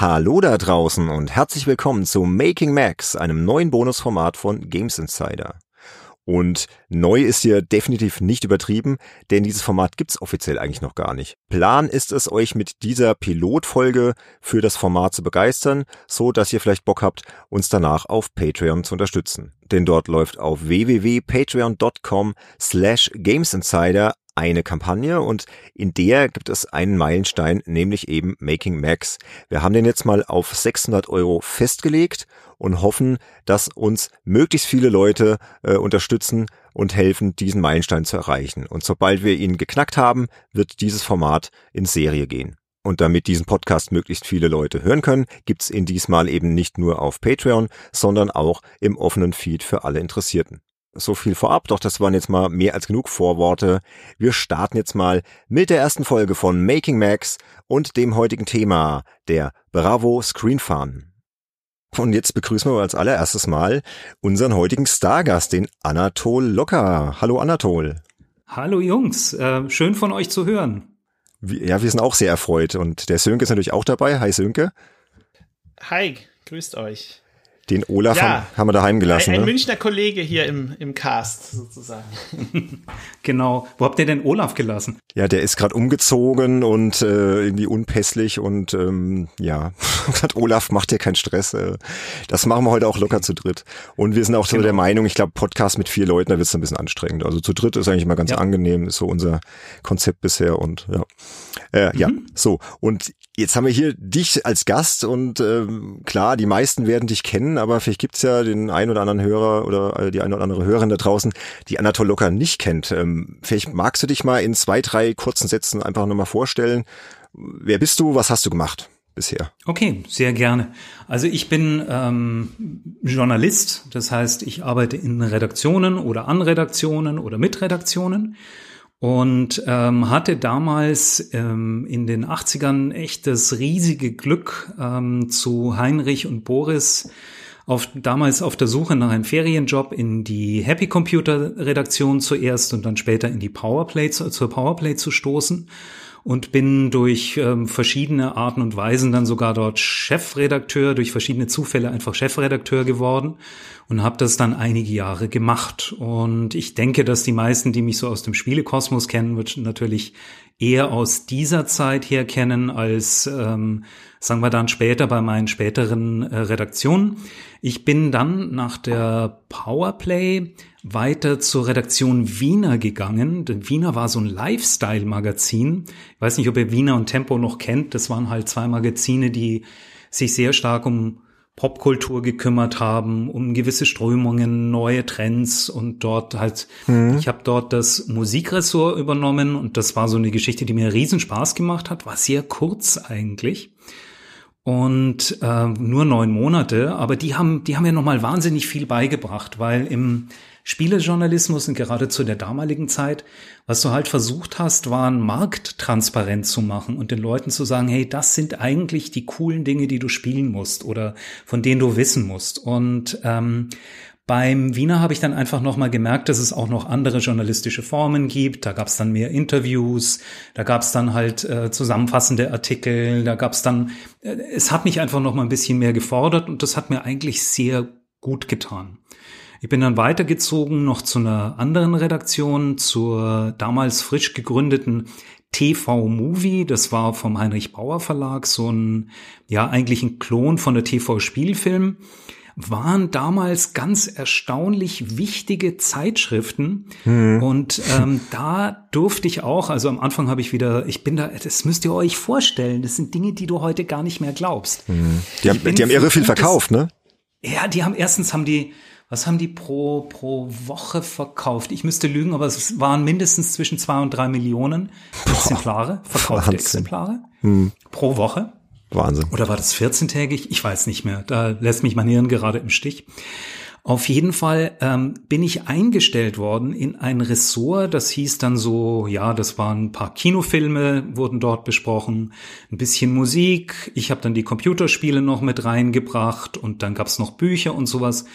Hallo da draußen und herzlich willkommen zu Making Max, einem neuen Bonusformat von Games Insider. Und neu ist hier definitiv nicht übertrieben, denn dieses Format gibt's offiziell eigentlich noch gar nicht. Plan ist es, euch mit dieser Pilotfolge für das Format zu begeistern, so dass ihr vielleicht Bock habt, uns danach auf Patreon zu unterstützen. Denn dort läuft auf www.patreon.com slash gamesinsider eine Kampagne und in der gibt es einen Meilenstein, nämlich eben Making Max. Wir haben den jetzt mal auf 600 Euro festgelegt und hoffen, dass uns möglichst viele Leute äh, unterstützen und helfen, diesen Meilenstein zu erreichen. Und sobald wir ihn geknackt haben, wird dieses Format in Serie gehen. Und damit diesen Podcast möglichst viele Leute hören können, gibt's ihn diesmal eben nicht nur auf Patreon, sondern auch im offenen Feed für alle Interessierten. So viel vorab, doch das waren jetzt mal mehr als genug Vorworte. Wir starten jetzt mal mit der ersten Folge von Making Max und dem heutigen Thema, der Bravo Screen Fun. Und jetzt begrüßen wir als allererstes mal unseren heutigen Stargast, den Anatol Locker. Hallo Anatol. Hallo Jungs, äh, schön von euch zu hören. Ja, wir sind auch sehr erfreut und der Sönke ist natürlich auch dabei. Hi Sönke. Hi, grüßt euch. Den Olaf ja, haben, haben wir daheim gelassen. Ein, ein ne? Münchner Kollege hier im, im Cast sozusagen. genau. Wo habt ihr denn Olaf gelassen? Ja, der ist gerade umgezogen und äh, irgendwie unpässlich und ähm, ja, hat Olaf, macht dir keinen Stress. Äh, das machen wir heute auch locker zu dritt. Und wir sind auch so genau. der Meinung, ich glaube, Podcast mit vier Leuten, da wird es ein bisschen anstrengend. Also zu dritt ist eigentlich immer ganz ja. angenehm, ist so unser Konzept bisher und ja. Äh, mhm. Ja, so. Und Jetzt haben wir hier dich als Gast und ähm, klar, die meisten werden dich kennen, aber vielleicht gibt's ja den einen oder anderen Hörer oder äh, die eine oder andere Hörerin da draußen, die Anatol Locker nicht kennt. Ähm, vielleicht magst du dich mal in zwei, drei kurzen Sätzen einfach nochmal vorstellen. Wer bist du? Was hast du gemacht? bisher? Okay, sehr gerne. Also ich bin ähm, Journalist, das heißt, ich arbeite in Redaktionen oder an Redaktionen oder mit Redaktionen und ähm, hatte damals ähm, in den 80ern echt das riesige Glück ähm, zu Heinrich und Boris auf, damals auf der Suche nach einem Ferienjob in die Happy Computer Redaktion zuerst und dann später in die Powerplay zur Powerplay zu stoßen und bin durch ähm, verschiedene Arten und Weisen dann sogar dort Chefredakteur, durch verschiedene Zufälle einfach Chefredakteur geworden und habe das dann einige Jahre gemacht. Und ich denke, dass die meisten, die mich so aus dem Spielekosmos kennen, natürlich eher aus dieser Zeit her kennen als, ähm, sagen wir dann später bei meinen späteren äh, Redaktionen. Ich bin dann nach der Powerplay weiter zur Redaktion Wiener gegangen. Denn Wiener war so ein Lifestyle-Magazin. Ich weiß nicht, ob ihr Wiener und Tempo noch kennt. Das waren halt zwei Magazine, die sich sehr stark um Popkultur gekümmert haben, um gewisse Strömungen, neue Trends und dort halt, mhm. ich habe dort das Musikressort übernommen und das war so eine Geschichte, die mir riesen Spaß gemacht hat, war sehr kurz eigentlich und äh, nur neun Monate, aber die haben, die haben mir nochmal wahnsinnig viel beigebracht, weil im Spielejournalismus und gerade zu der damaligen Zeit, was du halt versucht hast, waren markttransparent zu machen und den Leuten zu sagen, hey, das sind eigentlich die coolen Dinge, die du spielen musst oder von denen du wissen musst. Und ähm, beim Wiener habe ich dann einfach nochmal gemerkt, dass es auch noch andere journalistische Formen gibt. Da gab es dann mehr Interviews, da gab es dann halt äh, zusammenfassende Artikel, da gab es dann, äh, es hat mich einfach nochmal ein bisschen mehr gefordert und das hat mir eigentlich sehr gut getan. Ich bin dann weitergezogen noch zu einer anderen Redaktion, zur damals frisch gegründeten TV Movie. Das war vom Heinrich Bauer Verlag, so ein, ja, eigentlich ein Klon von der TV Spielfilm waren damals ganz erstaunlich wichtige Zeitschriften. Mhm. Und ähm, da durfte ich auch, also am Anfang habe ich wieder, ich bin da, das müsst ihr euch vorstellen, das sind Dinge, die du heute gar nicht mehr glaubst. Mhm. Die, haben, die haben irre viel verkauft, ne? Ja, die haben erstens haben die was haben die pro, pro Woche verkauft? Ich müsste lügen, aber es waren mindestens zwischen zwei und drei Millionen Exemplare, verkaufte Wahnsinn. Exemplare hm. pro Woche. Wahnsinn. Oder war das 14-tägig? Ich weiß nicht mehr. Da lässt mich mein Hirn gerade im Stich. Auf jeden Fall ähm, bin ich eingestellt worden in ein Ressort, das hieß dann so, ja, das waren ein paar Kinofilme, wurden dort besprochen, ein bisschen Musik, ich habe dann die Computerspiele noch mit reingebracht und dann gab's noch Bücher und sowas.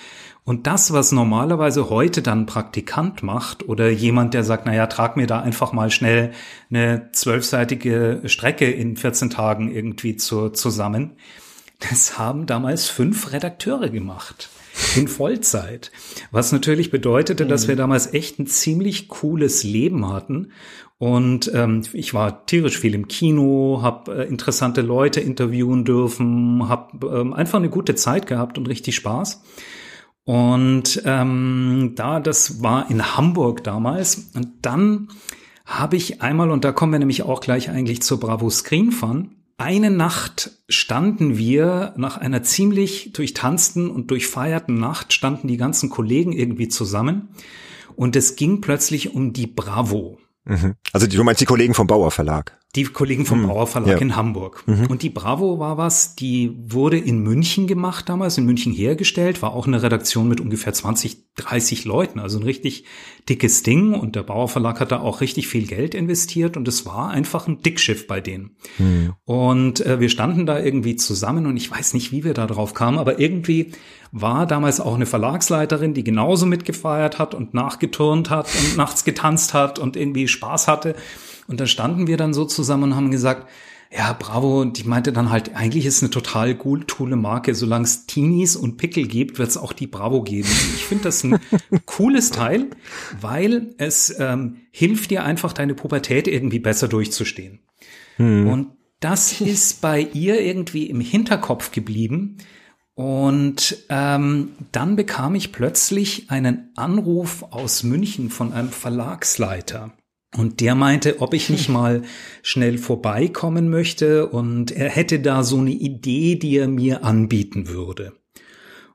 Und das, was normalerweise heute dann Praktikant macht oder jemand, der sagt, naja, trag mir da einfach mal schnell eine zwölfseitige Strecke in 14 Tagen irgendwie zu, zusammen, das haben damals fünf Redakteure gemacht. In Vollzeit. Was natürlich bedeutete, dass wir damals echt ein ziemlich cooles Leben hatten. Und ähm, ich war tierisch viel im Kino, habe äh, interessante Leute interviewen dürfen, habe ähm, einfach eine gute Zeit gehabt und richtig Spaß. Und ähm, da, das war in Hamburg damals. Und dann habe ich einmal, und da kommen wir nämlich auch gleich eigentlich zur Bravo Screen Fun, eine Nacht standen wir nach einer ziemlich durchtanzten und durchfeierten Nacht, standen die ganzen Kollegen irgendwie zusammen und es ging plötzlich um die Bravo. Mhm. Also du meinst die Kollegen vom Bauer Verlag? Die Kollegen vom mhm. Bauer Verlag ja. in Hamburg. Mhm. Und die Bravo war was, die wurde in München gemacht damals, in München hergestellt, war auch eine Redaktion mit ungefähr 20, 30 Leuten, also ein richtig dickes Ding. Und der Bauer Verlag hat da auch richtig viel Geld investiert und es war einfach ein Dickschiff bei denen. Mhm. Und äh, wir standen da irgendwie zusammen und ich weiß nicht, wie wir da drauf kamen, aber irgendwie war damals auch eine Verlagsleiterin, die genauso mitgefeiert hat und nachgeturnt hat und nachts getanzt hat und irgendwie Spaß hatte. Und da standen wir dann so zusammen und haben gesagt, ja, bravo. die meinte dann halt, eigentlich ist eine total cool, coole Marke. Solange es Teenies und Pickel gibt, wird es auch die Bravo geben. Ich finde das ein cooles Teil, weil es ähm, hilft dir einfach, deine Pubertät irgendwie besser durchzustehen. Hm. Und das ist bei ihr irgendwie im Hinterkopf geblieben. Und ähm, dann bekam ich plötzlich einen Anruf aus München von einem Verlagsleiter. Und der meinte, ob ich nicht mal schnell vorbeikommen möchte und er hätte da so eine Idee, die er mir anbieten würde.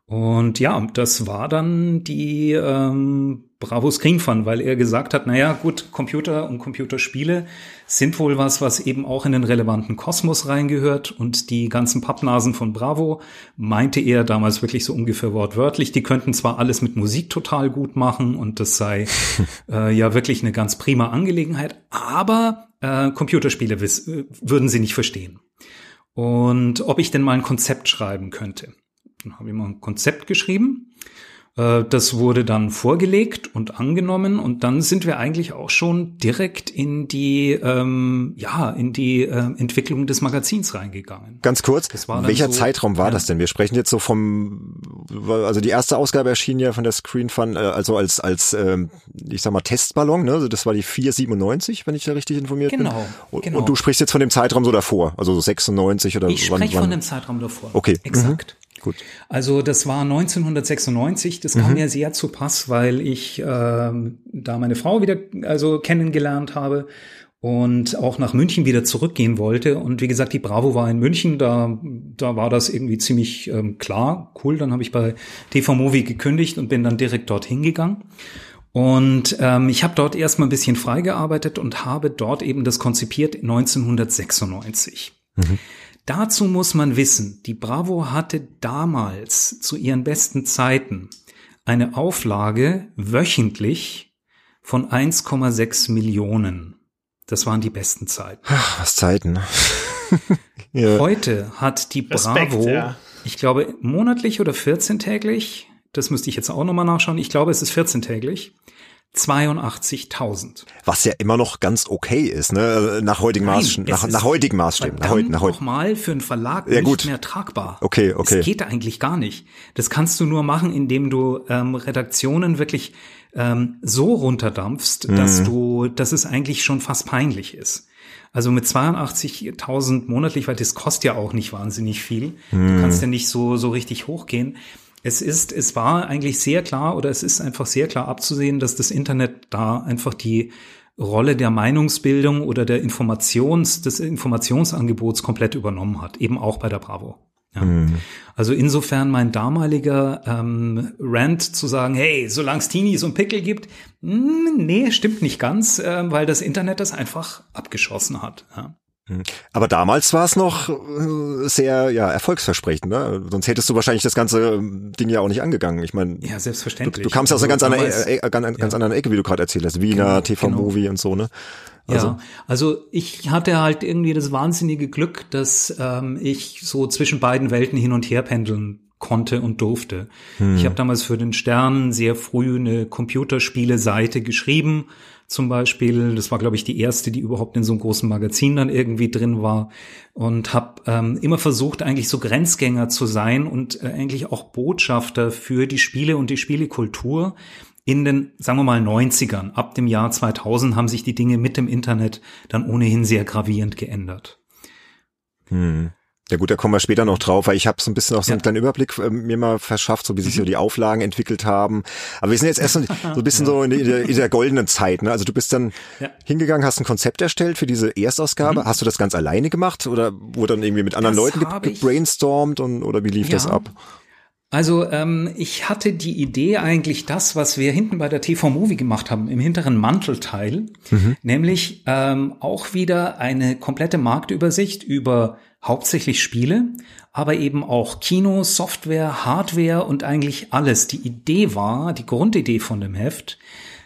Und ja, das war dann die ähm, Bravo Screen Fun, weil er gesagt hat, naja, gut, Computer und Computerspiele sind wohl was, was eben auch in den relevanten Kosmos reingehört. Und die ganzen Pappnasen von Bravo meinte er damals wirklich so ungefähr wortwörtlich, die könnten zwar alles mit Musik total gut machen und das sei äh, ja wirklich eine ganz prima Angelegenheit, aber äh, Computerspiele äh, würden sie nicht verstehen. Und ob ich denn mal ein Konzept schreiben könnte. Dann habe ich mal ein Konzept geschrieben. Äh, das wurde dann vorgelegt und angenommen und dann sind wir eigentlich auch schon direkt in die ähm, ja in die äh, Entwicklung des Magazins reingegangen. Ganz kurz, welcher so, Zeitraum war ja. das denn? Wir sprechen jetzt so vom also die erste Ausgabe erschien ja von der Screen Fun äh, also als als ähm, ich sag mal Testballon, ne? Also das war die 497, wenn ich da richtig informiert genau, bin. Und, genau. und du sprichst jetzt von dem Zeitraum so davor, also so 96 oder Ich spreche von dem Zeitraum davor. Okay, exakt. Mhm. Gut. Also das war 1996, das kam mhm. mir sehr zu Pass, weil ich äh, da meine Frau wieder also kennengelernt habe und auch nach München wieder zurückgehen wollte. Und wie gesagt, die Bravo war in München, da, da war das irgendwie ziemlich ähm, klar, cool. Dann habe ich bei TV Movie gekündigt und bin dann direkt dorthin gegangen. Und ähm, ich habe dort erstmal ein bisschen freigearbeitet und habe dort eben das konzipiert 1996. Mhm. Dazu muss man wissen, die Bravo hatte damals zu ihren besten Zeiten eine Auflage wöchentlich von 1,6 Millionen. Das waren die besten Zeiten. Ach, was Zeiten. Ne? ja. Heute hat die Respekt, Bravo, ja. ich glaube, monatlich oder 14-täglich, das müsste ich jetzt auch nochmal nachschauen, ich glaube, es ist 14-täglich, 82.000. Was ja immer noch ganz okay ist, ne? Nach heutigen Maßstäben. Nach, nach heutigen Maßstäben. Nach, heut, nach heut. mal für einen Verlag ja, nicht gut. mehr tragbar. Okay, okay. Das geht eigentlich gar nicht. Das kannst du nur machen, indem du ähm, Redaktionen wirklich ähm, so runterdampfst, mhm. dass du, dass es eigentlich schon fast peinlich ist. Also mit 82.000 monatlich, weil das kostet ja auch nicht wahnsinnig viel. Mhm. Du kannst ja nicht so, so richtig hochgehen es ist, es war eigentlich sehr klar oder es ist einfach sehr klar abzusehen, dass das Internet da einfach die Rolle der Meinungsbildung oder der Informations, des Informationsangebots komplett übernommen hat, eben auch bei der Bravo. Ja. Mhm. Also insofern mein damaliger ähm, Rant zu sagen, hey, solange es Teenies und Pickel gibt, mh, hm, nee, stimmt nicht ganz, äh, weil das Internet das einfach abgeschossen hat. Ja. Mhm. Aber damals war es noch äh, sehr ja erfolgsversprechend, ne? Sonst hättest du wahrscheinlich das ganze ähm, Ding ja auch nicht angegangen. Ich meine, ja selbstverständlich. Du, du kamst ja aus einer also ganz, anderen, äh, äh, ganz, ganz anderen Ecke, wie du gerade erzählt hast, Wiener genau, TV-Movie genau. und so, ne? Also. Ja, also ich hatte halt irgendwie das wahnsinnige Glück, dass ähm, ich so zwischen beiden Welten hin und her pendeln konnte und durfte. Hm. Ich habe damals für den Stern sehr früh eine Computerspiele-Seite geschrieben, zum Beispiel. Das war, glaube ich, die erste, die überhaupt in so einem großen Magazin dann irgendwie drin war. Und habe ähm, immer versucht, eigentlich so Grenzgänger zu sein und äh, eigentlich auch Botschafter für die Spiele und die Spielekultur. In den, sagen wir mal, 90ern, ab dem Jahr 2000 haben sich die Dinge mit dem Internet dann ohnehin sehr gravierend geändert. Hm. Ja gut, da kommen wir später noch drauf, weil ich habe so ein bisschen auch so einen ja. kleinen Überblick äh, mir mal verschafft, so wie sich so mhm. die Auflagen entwickelt haben. Aber wir sind jetzt erst so, ein bisschen ja. so in der, in der, goldenen Zeit. Ne? Also du bist dann ja. hingegangen, hast ein Konzept erstellt für diese Erstausgabe. Mhm. Hast du das ganz alleine gemacht oder wurde dann irgendwie mit anderen das Leuten gebrainstormt und oder wie lief das ab? Also ähm, ich hatte die Idee eigentlich das, was wir hinten bei der TV Movie gemacht haben, im hinteren Mantelteil, mhm. nämlich ähm, auch wieder eine komplette Marktübersicht über hauptsächlich Spiele, aber eben auch Kino, Software, Hardware und eigentlich alles. Die Idee war, die Grundidee von dem Heft,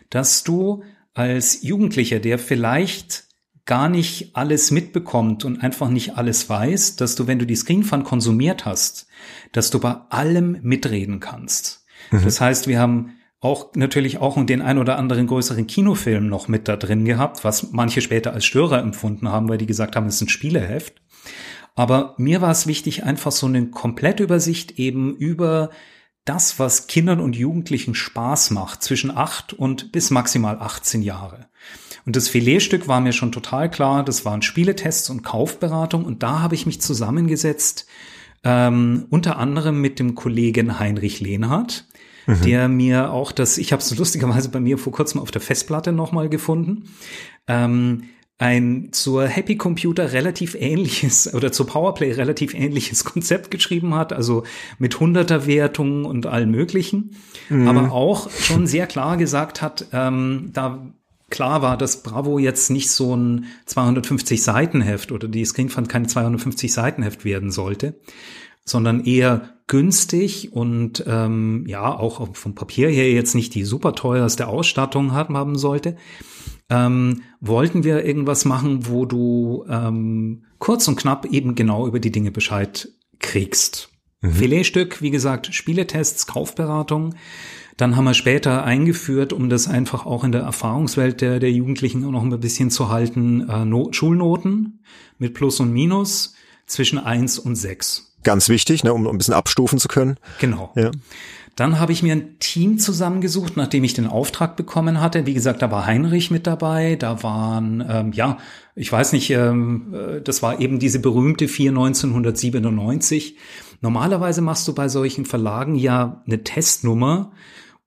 dass du als Jugendlicher, der vielleicht gar nicht alles mitbekommt und einfach nicht alles weiß, dass du, wenn du die Screenfun konsumiert hast, dass du bei allem mitreden kannst. Mhm. Das heißt, wir haben auch natürlich auch den ein oder anderen größeren Kinofilm noch mit da drin gehabt, was manche später als Störer empfunden haben, weil die gesagt haben, es ist ein Spieleheft. Aber mir war es wichtig, einfach so eine Komplettübersicht eben über das, was Kindern und Jugendlichen Spaß macht, zwischen acht und bis maximal 18 Jahre. Und das Filetstück war mir schon total klar, das waren Spieletests und Kaufberatung und da habe ich mich zusammengesetzt, ähm, unter anderem mit dem Kollegen Heinrich Lehnhardt, mhm. der mir auch das, ich habe es lustigerweise bei mir vor kurzem auf der Festplatte nochmal gefunden, ähm, ein zur Happy Computer relativ ähnliches oder zur Powerplay relativ ähnliches Konzept geschrieben hat, also mit hunderter Wertungen und allem möglichen, mhm. aber auch schon sehr klar gesagt hat, ähm, da klar war, dass Bravo jetzt nicht so ein 250 Seiten Heft oder die Screenfund kein 250 Seiten Heft werden sollte, sondern eher günstig und ähm, ja auch vom Papier her jetzt nicht die super teuerste Ausstattung haben, haben sollte ähm, wollten wir irgendwas machen, wo du ähm, kurz und knapp eben genau über die Dinge Bescheid kriegst. Mhm. Filetstück, wie gesagt, Spieletests, Kaufberatung. Dann haben wir später eingeführt, um das einfach auch in der Erfahrungswelt der, der Jugendlichen noch ein bisschen zu halten, äh, Not Schulnoten mit Plus und Minus zwischen eins und sechs. Ganz wichtig, ne, um, ein bisschen abstufen zu können. Genau. Ja. Dann habe ich mir ein Team zusammengesucht, nachdem ich den Auftrag bekommen hatte. Wie gesagt, da war Heinrich mit dabei, da waren, ähm, ja, ich weiß nicht, ähm, äh, das war eben diese berühmte 4 1997. Normalerweise machst du bei solchen Verlagen ja eine Testnummer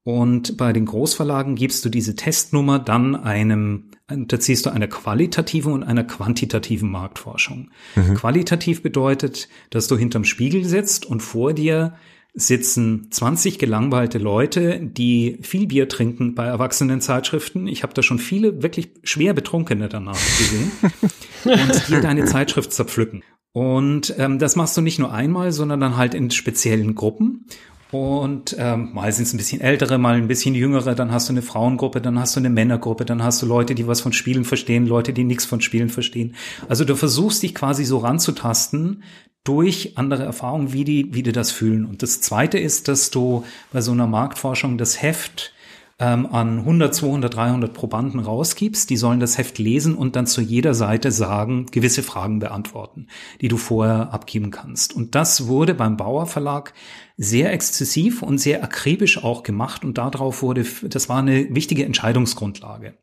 und bei den Großverlagen gibst du diese Testnummer dann einem, unterziehst du einer qualitativen und einer quantitativen Marktforschung. Mhm. Qualitativ bedeutet, dass du hinterm Spiegel sitzt und vor dir sitzen 20 gelangweilte Leute, die viel Bier trinken bei Erwachsenenzeitschriften. Ich habe da schon viele wirklich schwer Betrunkene danach gesehen und dir deine Zeitschrift zerpflücken. Und ähm, das machst du nicht nur einmal, sondern dann halt in speziellen Gruppen. Und ähm, mal sind es ein bisschen ältere, mal ein bisschen jüngere, dann hast du eine Frauengruppe, dann hast du eine Männergruppe, dann hast du Leute, die was von Spielen verstehen, Leute, die nichts von Spielen verstehen. Also du versuchst dich quasi so ranzutasten durch andere Erfahrungen, wie die, wie die das fühlen. Und das Zweite ist, dass du bei so einer Marktforschung das Heft ähm, an 100, 200, 300 Probanden rausgibst. Die sollen das Heft lesen und dann zu jeder Seite sagen, gewisse Fragen beantworten, die du vorher abgeben kannst. Und das wurde beim Bauer Verlag sehr exzessiv und sehr akribisch auch gemacht und darauf wurde, das war eine wichtige Entscheidungsgrundlage.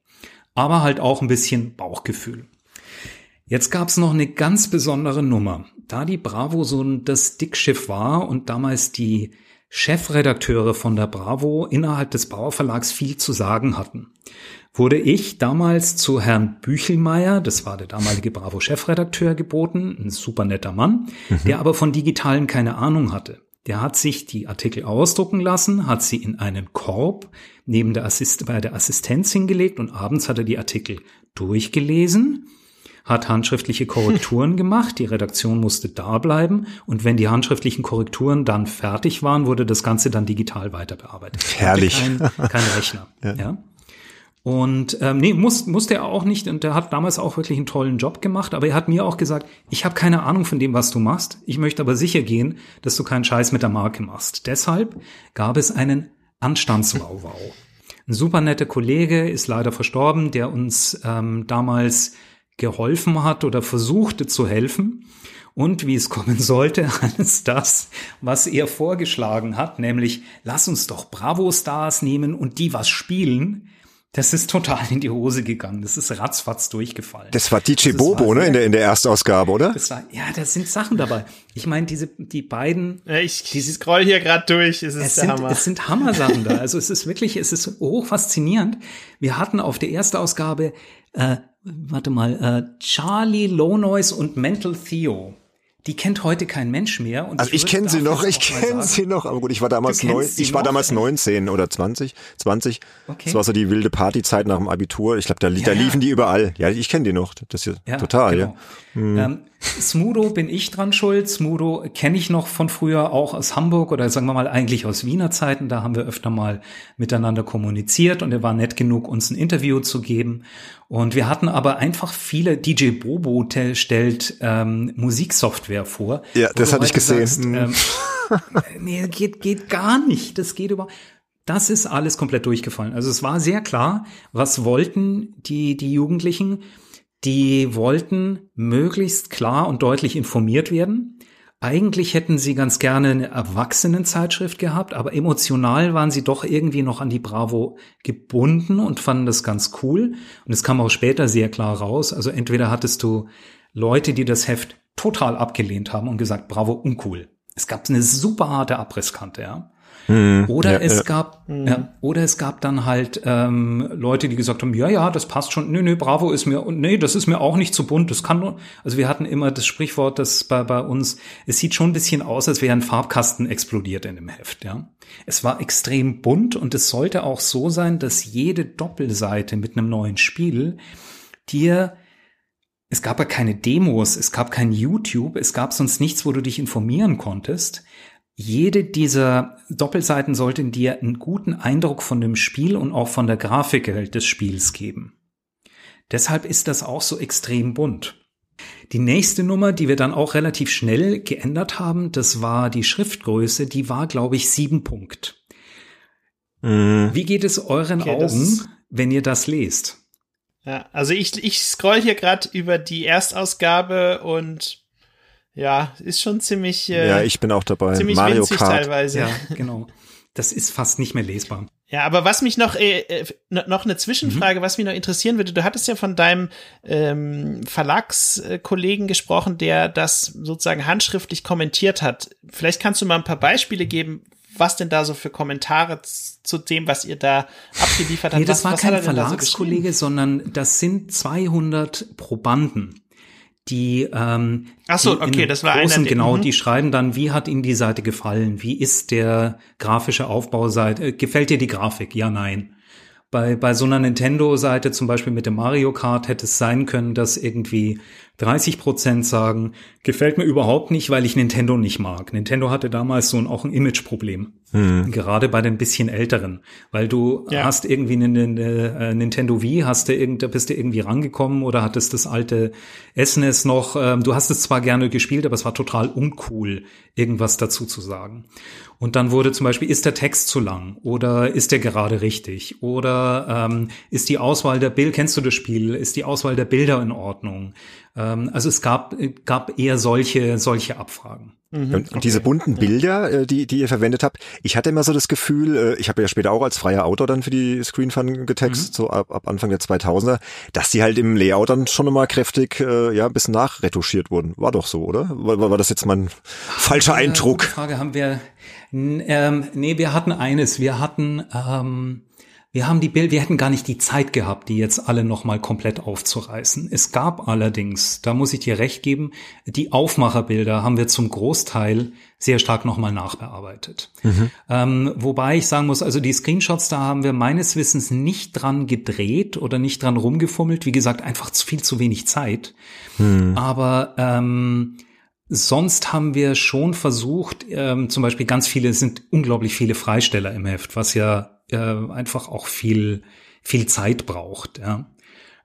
Aber halt auch ein bisschen Bauchgefühl. Jetzt gab's noch eine ganz besondere Nummer. Da die Bravo so das Dickschiff war und damals die Chefredakteure von der Bravo innerhalb des Bauerverlags viel zu sagen hatten, wurde ich damals zu Herrn Büchelmeier, das war der damalige Bravo-Chefredakteur, geboten, ein super netter Mann, mhm. der aber von Digitalen keine Ahnung hatte. Der hat sich die Artikel ausdrucken lassen, hat sie in einen Korb neben der Assist bei der Assistenz hingelegt und abends hat er die Artikel durchgelesen hat handschriftliche Korrekturen gemacht, die Redaktion musste da bleiben und wenn die handschriftlichen Korrekturen dann fertig waren, wurde das Ganze dann digital weiter bearbeitet. Herrlich. Kein, kein Rechner. ja. ja. Und ähm, nee, muss, musste er auch nicht. Und der hat damals auch wirklich einen tollen Job gemacht. Aber er hat mir auch gesagt, ich habe keine Ahnung von dem, was du machst. Ich möchte aber sicher gehen, dass du keinen Scheiß mit der Marke machst. Deshalb gab es einen Anstandswauwau. Ein super netter Kollege ist leider verstorben, der uns ähm, damals geholfen hat oder versuchte zu helfen. Und wie es kommen sollte, alles das, was er vorgeschlagen hat, nämlich lass uns doch Bravo-Stars nehmen und die was spielen, das ist total in die Hose gegangen. Das ist ratzfatz durchgefallen. Das war DJ das Bobo, war, ne, in der, in der Erstausgabe, oder? Das war, ja, da sind Sachen dabei. Ich meine, diese, die beiden. Ich diese, scroll hier gerade durch. Es ist es sind, Hammer. Es sind Hammer-Sachen da. Also es ist wirklich, es ist hoch faszinierend. Wir hatten auf der Erstausgabe, äh, warte mal, äh, Charlie Low Noise und Mental Theo. Die kennt heute kein Mensch mehr. Und also ich, ich kenne sie noch, ich kenne sie noch. Aber gut, ich war damals neun, ich war noch? damals 19 oder 20, 20. Okay. Das war so die wilde Partyzeit nach dem Abitur. Ich glaube, da, ja, da liefen ja. die überall. Ja, ich kenne die noch. Das ist ja, total, genau. ja. Hm. Ähm, Smudo bin ich dran schuld. Smudo kenne ich noch von früher auch aus Hamburg oder sagen wir mal eigentlich aus Wiener Zeiten. Da haben wir öfter mal miteinander kommuniziert und er war nett genug, uns ein Interview zu geben. Und wir hatten aber einfach viele, DJ Bobo stellt ähm, Musiksoftware vor. Ja, das hatte ich gesehen. Sagst, hm. ähm, nee, geht, geht gar nicht. Das geht über. Das ist alles komplett durchgefallen. Also es war sehr klar, was wollten die, die Jugendlichen die wollten möglichst klar und deutlich informiert werden. Eigentlich hätten sie ganz gerne eine Erwachsenenzeitschrift gehabt, aber emotional waren sie doch irgendwie noch an die Bravo gebunden und fanden das ganz cool. Und es kam auch später sehr klar raus. Also entweder hattest du Leute, die das Heft total abgelehnt haben und gesagt, Bravo, uncool. Es gab eine super harte Abrisskante, ja. Mhm, oder ja, es ja. gab, mhm. ja, oder es gab dann halt ähm, Leute, die gesagt haben, ja, ja, das passt schon, nö, nö, Bravo ist mir, und nee, das ist mir auch nicht zu bunt, das kann nur, also wir hatten immer das Sprichwort, das bei, bei uns, es sieht schon ein bisschen aus, als wäre ein Farbkasten explodiert in dem Heft, ja. Es war extrem bunt und es sollte auch so sein, dass jede Doppelseite mit einem neuen Spiel dir es gab ja keine Demos, es gab kein YouTube, es gab sonst nichts, wo du dich informieren konntest. Jede dieser Doppelseiten sollte dir einen guten Eindruck von dem Spiel und auch von der Grafik des Spiels geben. Deshalb ist das auch so extrem bunt. Die nächste Nummer, die wir dann auch relativ schnell geändert haben, das war die Schriftgröße, die war, glaube ich, sieben Punkt. Mhm. Wie geht es euren okay, Augen, wenn ihr das lest? Ja, also ich, ich scroll hier gerade über die Erstausgabe und ja, ist schon ziemlich. Äh, ja, ich bin auch dabei. Ziemlich Mario winzig Kart. teilweise. Ja, genau. Das ist fast nicht mehr lesbar. Ja, aber was mich noch, äh, äh noch eine Zwischenfrage, mhm. was mich noch interessieren würde, du hattest ja von deinem ähm, Verlagskollegen gesprochen, der das sozusagen handschriftlich kommentiert hat. Vielleicht kannst du mal ein paar Beispiele geben, was denn da so für Kommentare zu dem, was ihr da abgeliefert habt. Nee, das was, war was kein Verlagskollege, so sondern das sind 200 Probanden die ähm, Ach so, okay, das war großen, einer, genau, mhm. die schreiben dann, wie hat Ihnen die Seite gefallen? Wie ist der grafische Aufbau Seite? Äh, gefällt dir die Grafik? Ja, nein. Bei, bei so einer Nintendo-Seite, zum Beispiel mit dem Mario Kart, hätte es sein können, dass irgendwie 30 Prozent sagen, gefällt mir überhaupt nicht, weil ich Nintendo nicht mag. Nintendo hatte damals so ein, auch ein Imageproblem. Mhm. Gerade bei den bisschen älteren. Weil du ja. hast irgendwie eine, eine, eine, Nintendo Wii, hast du irgend, bist du irgendwie rangekommen oder hattest das alte SNES noch. Ähm, du hast es zwar gerne gespielt, aber es war total uncool, irgendwas dazu zu sagen. Und dann wurde zum Beispiel, ist der Text zu lang oder ist der gerade richtig? Oder ähm, ist die Auswahl der Bild, kennst du das Spiel, ist die Auswahl der Bilder in Ordnung? Ähm, also es gab, gab eher solche, solche Abfragen. Mhm, und, okay. diese bunten Bilder, äh, die, die ihr verwendet habt, ich hatte immer so das Gefühl, äh, ich habe ja später auch als freier Autor dann für die Screen Fun getextet, mhm. so ab, ab Anfang der 2000er, dass die halt im Layout dann schon immer kräftig, äh, ja, ein bisschen nachretuschiert wurden. War doch so, oder? War, war das jetzt mein falscher Eindruck? Frage haben wir, ähm, nee, wir hatten eines, wir hatten, ähm, wir haben die Bild, wir hätten gar nicht die Zeit gehabt, die jetzt alle nochmal komplett aufzureißen. Es gab allerdings, da muss ich dir recht geben, die Aufmacherbilder haben wir zum Großteil sehr stark nochmal nachbearbeitet. Mhm. Ähm, wobei ich sagen muss, also die Screenshots, da haben wir meines Wissens nicht dran gedreht oder nicht dran rumgefummelt. Wie gesagt, einfach zu viel zu wenig Zeit. Mhm. Aber ähm, Sonst haben wir schon versucht, ähm, zum Beispiel ganz viele, es sind unglaublich viele Freisteller im Heft, was ja äh, einfach auch viel viel Zeit braucht. Ja.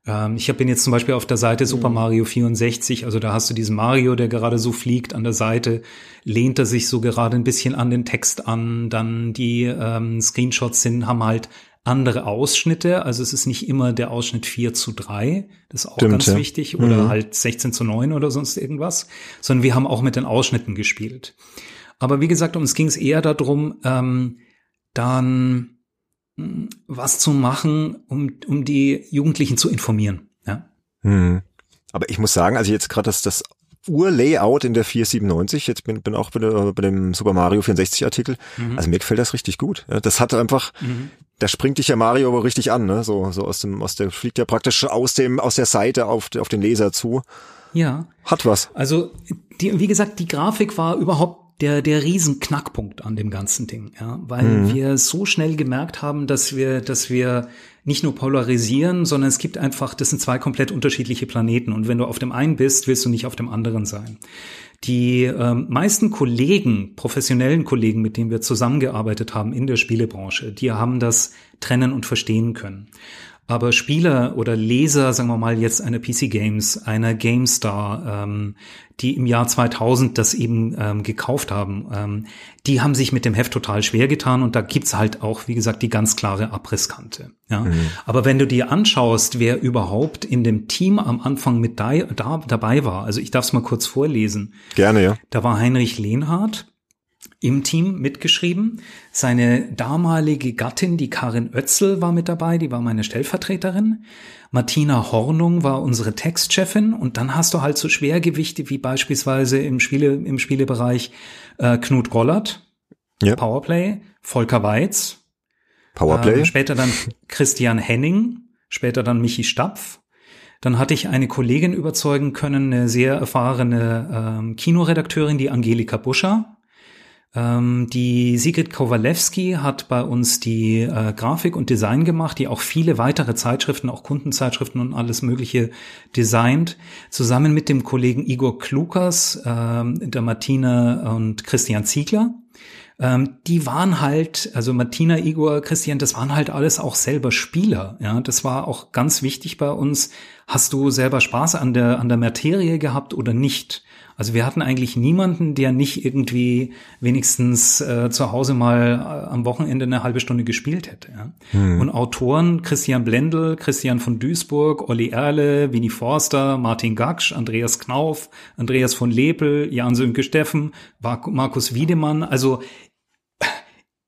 Ähm, ich bin jetzt zum Beispiel auf der Seite Super mhm. Mario 64, also da hast du diesen Mario, der gerade so fliegt an der Seite, lehnt er sich so gerade ein bisschen an den Text an, dann die ähm, Screenshots sind, haben halt andere Ausschnitte, also es ist nicht immer der Ausschnitt 4 zu 3, das ist auch Stimmt, ganz ja. wichtig, oder mhm. halt 16 zu 9 oder sonst irgendwas, sondern wir haben auch mit den Ausschnitten gespielt. Aber wie gesagt, uns ging es eher darum, ähm, dann was zu machen, um, um die Jugendlichen zu informieren. Ja. Hm. Aber ich muss sagen, also jetzt gerade das, das Urlayout in der 497, jetzt bin, bin auch bei, der, bei dem Super Mario 64 Artikel, mhm. also mir gefällt das richtig gut. Das hat einfach, mhm. da springt dich ja Mario aber richtig an, ne? So, so aus dem, aus der, fliegt ja praktisch aus dem, aus der Seite auf, auf den Leser zu. Ja. Hat was. Also, die, wie gesagt, die Grafik war überhaupt der, der Riesenknackpunkt an dem ganzen Ding, ja, weil mhm. wir so schnell gemerkt haben, dass wir, dass wir nicht nur polarisieren, sondern es gibt einfach, das sind zwei komplett unterschiedliche Planeten und wenn du auf dem einen bist, willst du nicht auf dem anderen sein. Die ähm, meisten Kollegen, professionellen Kollegen, mit denen wir zusammengearbeitet haben in der Spielebranche, die haben das trennen und verstehen können. Aber Spieler oder Leser, sagen wir mal jetzt einer PC Games, einer GameStar, ähm, die im Jahr 2000 das eben ähm, gekauft haben, ähm, die haben sich mit dem Heft total schwer getan und da gibt's halt auch, wie gesagt, die ganz klare Abrisskante. Ja? Mhm. Aber wenn du dir anschaust, wer überhaupt in dem Team am Anfang mit da, da, dabei war, also ich darf es mal kurz vorlesen. Gerne, ja. Da war Heinrich Lehnhardt, im Team mitgeschrieben. Seine damalige Gattin, die Karin Oetzel, war mit dabei, die war meine Stellvertreterin. Martina Hornung war unsere Textchefin und dann hast du halt so Schwergewichte wie beispielsweise im Spiele, im Spielebereich äh, Knut Gollert, ja. Powerplay, Volker Weiz, Powerplay. Äh, später dann Christian Henning, später dann Michi Stapf. Dann hatte ich eine Kollegin überzeugen können, eine sehr erfahrene ähm, Kinoredakteurin, die Angelika Buscher, ähm, die Sigrid Kowalewski hat bei uns die äh, Grafik und Design gemacht, die auch viele weitere Zeitschriften, auch Kundenzeitschriften und alles Mögliche designt, zusammen mit dem Kollegen Igor Klukas, ähm, der Martina und Christian Ziegler. Ähm, die waren halt, also Martina, Igor, Christian, das waren halt alles auch selber Spieler. Ja, das war auch ganz wichtig bei uns. Hast du selber Spaß an der an der Materie gehabt oder nicht? Also wir hatten eigentlich niemanden, der nicht irgendwie wenigstens äh, zu Hause mal äh, am Wochenende eine halbe Stunde gespielt hätte. Ja? Hm. Und Autoren Christian Blendl, Christian von Duisburg, Olli Erle, Winnie Forster, Martin Gaksch, Andreas Knauf, Andreas von Lepel, Jan Sönke Steffen, Markus Wiedemann. Also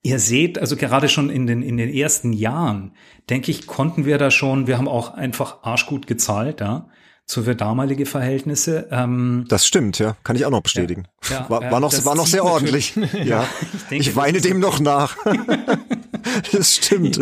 Ihr seht, also gerade schon in den, in den ersten Jahren, denke ich, konnten wir da schon, wir haben auch einfach arschgut gezahlt, ja zu für damalige Verhältnisse. Ähm, das stimmt, ja, kann ich auch noch bestätigen. Ja, ja, war, war, noch, war noch sehr ordentlich. ja, ich, denke, ich weine dem noch nach. das stimmt.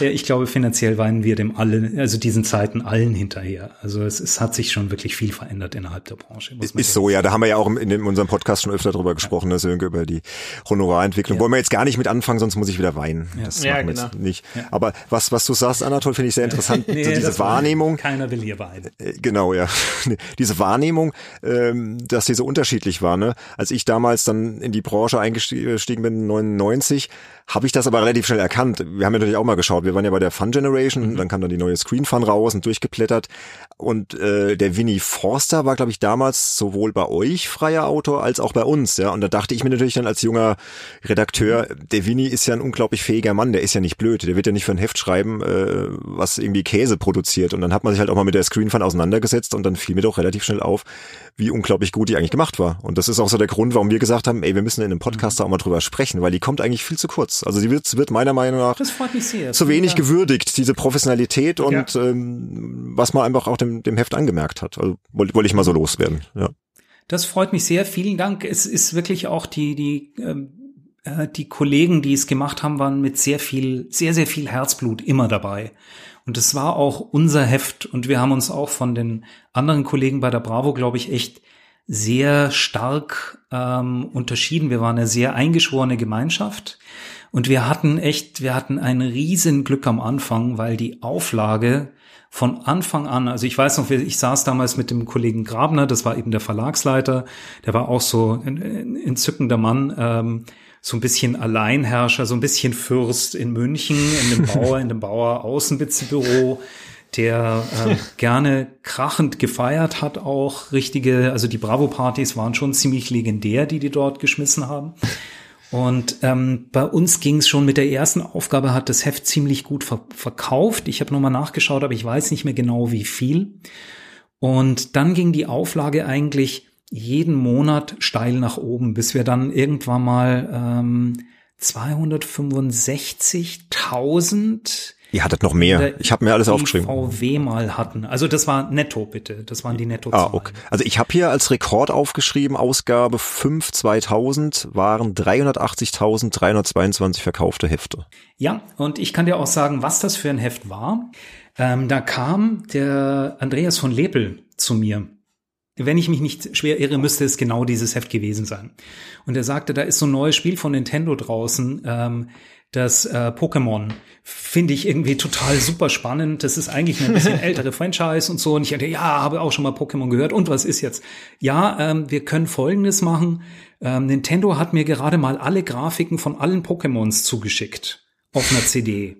Ja, ich glaube, finanziell weinen wir dem allen, also diesen Zeiten allen hinterher. Also es, es hat sich schon wirklich viel verändert innerhalb der Branche. ist so, ja. Da haben wir ja auch in, in unserem Podcast schon öfter drüber gesprochen, ja. Sönke, über die Honorarentwicklung. Ja. Wollen wir jetzt gar nicht mit anfangen, sonst muss ich wieder weinen. Ja. Das ja, machen wir genau. jetzt nicht. Aber was, was du sagst, Anatol, finde ich sehr interessant. nee, so diese Wahrnehmung. Keiner will hier weinen. Äh, genau, ja. diese Wahrnehmung, ähm, dass die so unterschiedlich war. Ne? Als ich damals dann in die Branche eingestiegen bin, 99, habe ich das aber relativ schnell erkannt. Wir haben ja natürlich auch mal geschaut. Wir waren ja bei der Fun Generation, mhm. dann kam dann die neue Screen Fun raus und durchgeblättert. Und äh, der Winnie Forster war, glaube ich, damals sowohl bei euch freier Autor als auch bei uns. Ja, und da dachte ich mir natürlich dann als junger Redakteur, der Winnie ist ja ein unglaublich fähiger Mann. Der ist ja nicht blöd. Der wird ja nicht für ein Heft schreiben, äh, was irgendwie Käse produziert. Und dann hat man sich halt auch mal mit der Screen Fun auseinandergesetzt und dann fiel mir doch relativ schnell auf, wie unglaublich gut die eigentlich gemacht war. Und das ist auch so der Grund, warum wir gesagt haben, ey, wir müssen in einem Podcast mhm. da auch mal drüber sprechen, weil die kommt eigentlich viel zu kurz. Also sie wird, wird meiner Meinung nach zu wenig ja. gewürdigt, diese Professionalität und ja. ähm, was man einfach auch dem, dem Heft angemerkt hat. Also wollte wollte ich mal so loswerden. Ja. Das freut mich sehr. Vielen Dank. Es ist wirklich auch die, die, ähm, äh, die Kollegen, die es gemacht haben, waren mit sehr viel, sehr, sehr viel Herzblut immer dabei. Und es war auch unser Heft und wir haben uns auch von den anderen Kollegen bei der Bravo, glaube ich, echt sehr stark ähm, unterschieden. Wir waren eine sehr eingeschworene Gemeinschaft und wir hatten echt, wir hatten ein riesen Glück am Anfang, weil die Auflage von Anfang an, also ich weiß noch, ich saß damals mit dem Kollegen Grabner, das war eben der Verlagsleiter, der war auch so ein, ein entzückender Mann. Ähm, so ein bisschen Alleinherrscher, so ein bisschen Fürst in München, in dem Bauer, in dem Bauer Außenbüro, der äh, gerne krachend gefeiert hat, auch richtige, also die Bravo-Partys waren schon ziemlich legendär, die die dort geschmissen haben. Und ähm, bei uns ging es schon mit der ersten Aufgabe, hat das Heft ziemlich gut ver verkauft. Ich habe nochmal nachgeschaut, aber ich weiß nicht mehr genau, wie viel. Und dann ging die Auflage eigentlich jeden Monat steil nach oben, bis wir dann irgendwann mal ähm, 265.000 Ihr hattet noch mehr. Ich habe mir alles aufgeschrieben. VW mal hatten. Also das war netto bitte. Das waren die netto Ah, okay. Also ich habe hier als Rekord aufgeschrieben, Ausgabe 5 2000 waren 380.322 verkaufte Hefte. Ja, und ich kann dir auch sagen, was das für ein Heft war. Ähm, da kam der Andreas von Lepel zu mir. Wenn ich mich nicht schwer irre, müsste es genau dieses Heft gewesen sein. Und er sagte, da ist so ein neues Spiel von Nintendo draußen. Ähm, das äh, Pokémon finde ich irgendwie total super spannend. Das ist eigentlich eine bisschen ältere Franchise und so. Und ich dachte, ja, habe auch schon mal Pokémon gehört. Und was ist jetzt? Ja, ähm, wir können Folgendes machen. Ähm, Nintendo hat mir gerade mal alle Grafiken von allen Pokémons zugeschickt auf einer CD.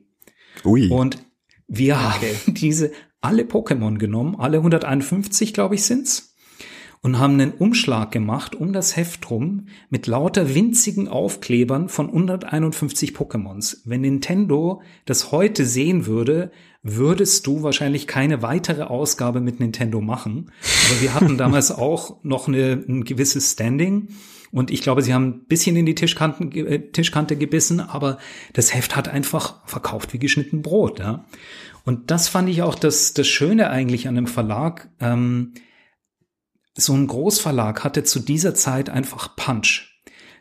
Ui. Und wir okay. haben diese alle Pokémon genommen, alle 151, glaube ich, sind's und haben einen Umschlag gemacht um das Heft rum mit lauter winzigen Aufklebern von 151 Pokémons. Wenn Nintendo das heute sehen würde, würdest du wahrscheinlich keine weitere Ausgabe mit Nintendo machen. Aber wir hatten damals auch noch eine, ein gewisses Standing. Und ich glaube, sie haben ein bisschen in die Tischkanten, äh, Tischkante gebissen, aber das Heft hat einfach verkauft wie geschnitten Brot. Ja? Und das fand ich auch das, das Schöne eigentlich an dem Verlag. Ähm, so ein Großverlag hatte zu dieser Zeit einfach Punch.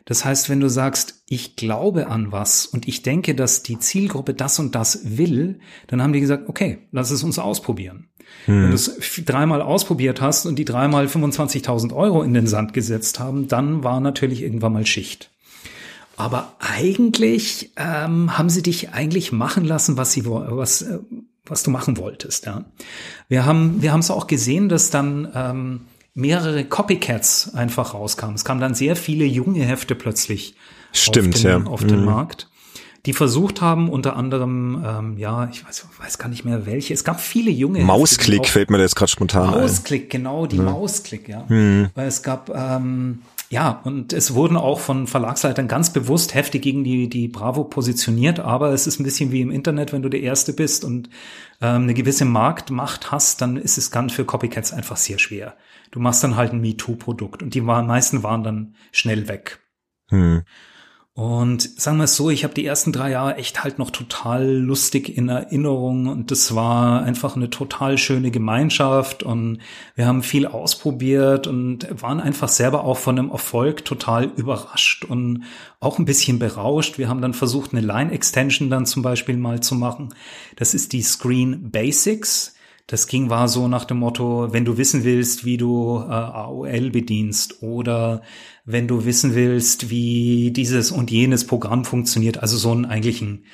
Das heißt, wenn du sagst, ich glaube an was und ich denke, dass die Zielgruppe das und das will, dann haben die gesagt, okay, lass es uns ausprobieren. Hm. Wenn du es dreimal ausprobiert hast und die dreimal 25.000 Euro in den Sand gesetzt haben, dann war natürlich irgendwann mal Schicht. Aber eigentlich ähm, haben sie dich eigentlich machen lassen, was sie was äh, was du machen wolltest. Ja, wir haben wir haben es auch gesehen, dass dann ähm, mehrere Copycats einfach rauskamen. Es kamen dann sehr viele junge Hefte plötzlich Stimmt, auf, den, ja. auf den mhm. Markt die versucht haben, unter anderem, ähm, ja, ich weiß, weiß gar nicht mehr welche. Es gab viele junge. Mausklick fällt mir jetzt gerade spontan Mausklick, ein. Mausklick, genau, die ja. Mausklick, ja. Mhm. Weil es gab, ähm, ja, und es wurden auch von Verlagsleitern ganz bewusst Hefte gegen die, die Bravo positioniert, aber es ist ein bisschen wie im Internet, wenn du der Erste bist und ähm, eine gewisse Marktmacht hast, dann ist es ganz für Copycats einfach sehr schwer du machst dann halt ein MeToo-Produkt und die meisten waren dann schnell weg. Hm. Und sagen wir es so, ich habe die ersten drei Jahre echt halt noch total lustig in Erinnerung und das war einfach eine total schöne Gemeinschaft und wir haben viel ausprobiert und waren einfach selber auch von dem Erfolg total überrascht und auch ein bisschen berauscht. Wir haben dann versucht, eine Line-Extension dann zum Beispiel mal zu machen. Das ist die Screen Basics. Das ging war so nach dem Motto, wenn du wissen willst, wie du äh, AOL bedienst oder wenn du wissen willst, wie dieses und jenes Programm funktioniert, also so ein eigentlichen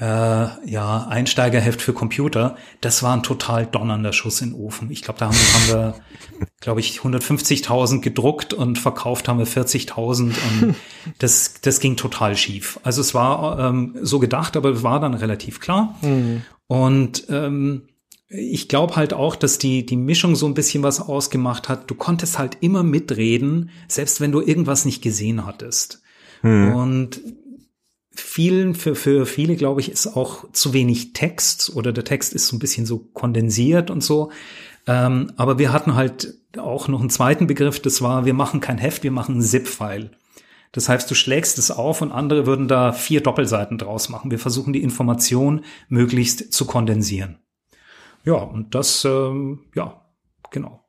äh, ja Einsteigerheft für Computer, das war ein total donnernder Schuss in den Ofen. Ich glaube, da haben, haben wir, glaube ich, 150.000 gedruckt und verkauft haben wir 40.000 und das das ging total schief. Also es war ähm, so gedacht, aber es war dann relativ klar mhm. und ähm, ich glaube halt auch, dass die, die Mischung so ein bisschen was ausgemacht hat. Du konntest halt immer mitreden, selbst wenn du irgendwas nicht gesehen hattest. Hm. Und vielen, für, für viele, glaube ich, ist auch zu wenig Text oder der Text ist so ein bisschen so kondensiert und so. Ähm, aber wir hatten halt auch noch einen zweiten Begriff, das war, wir machen kein Heft, wir machen einen ZIP-File. Das heißt, du schlägst es auf und andere würden da vier Doppelseiten draus machen. Wir versuchen die Information möglichst zu kondensieren. Ja, und das, ähm, ja, genau.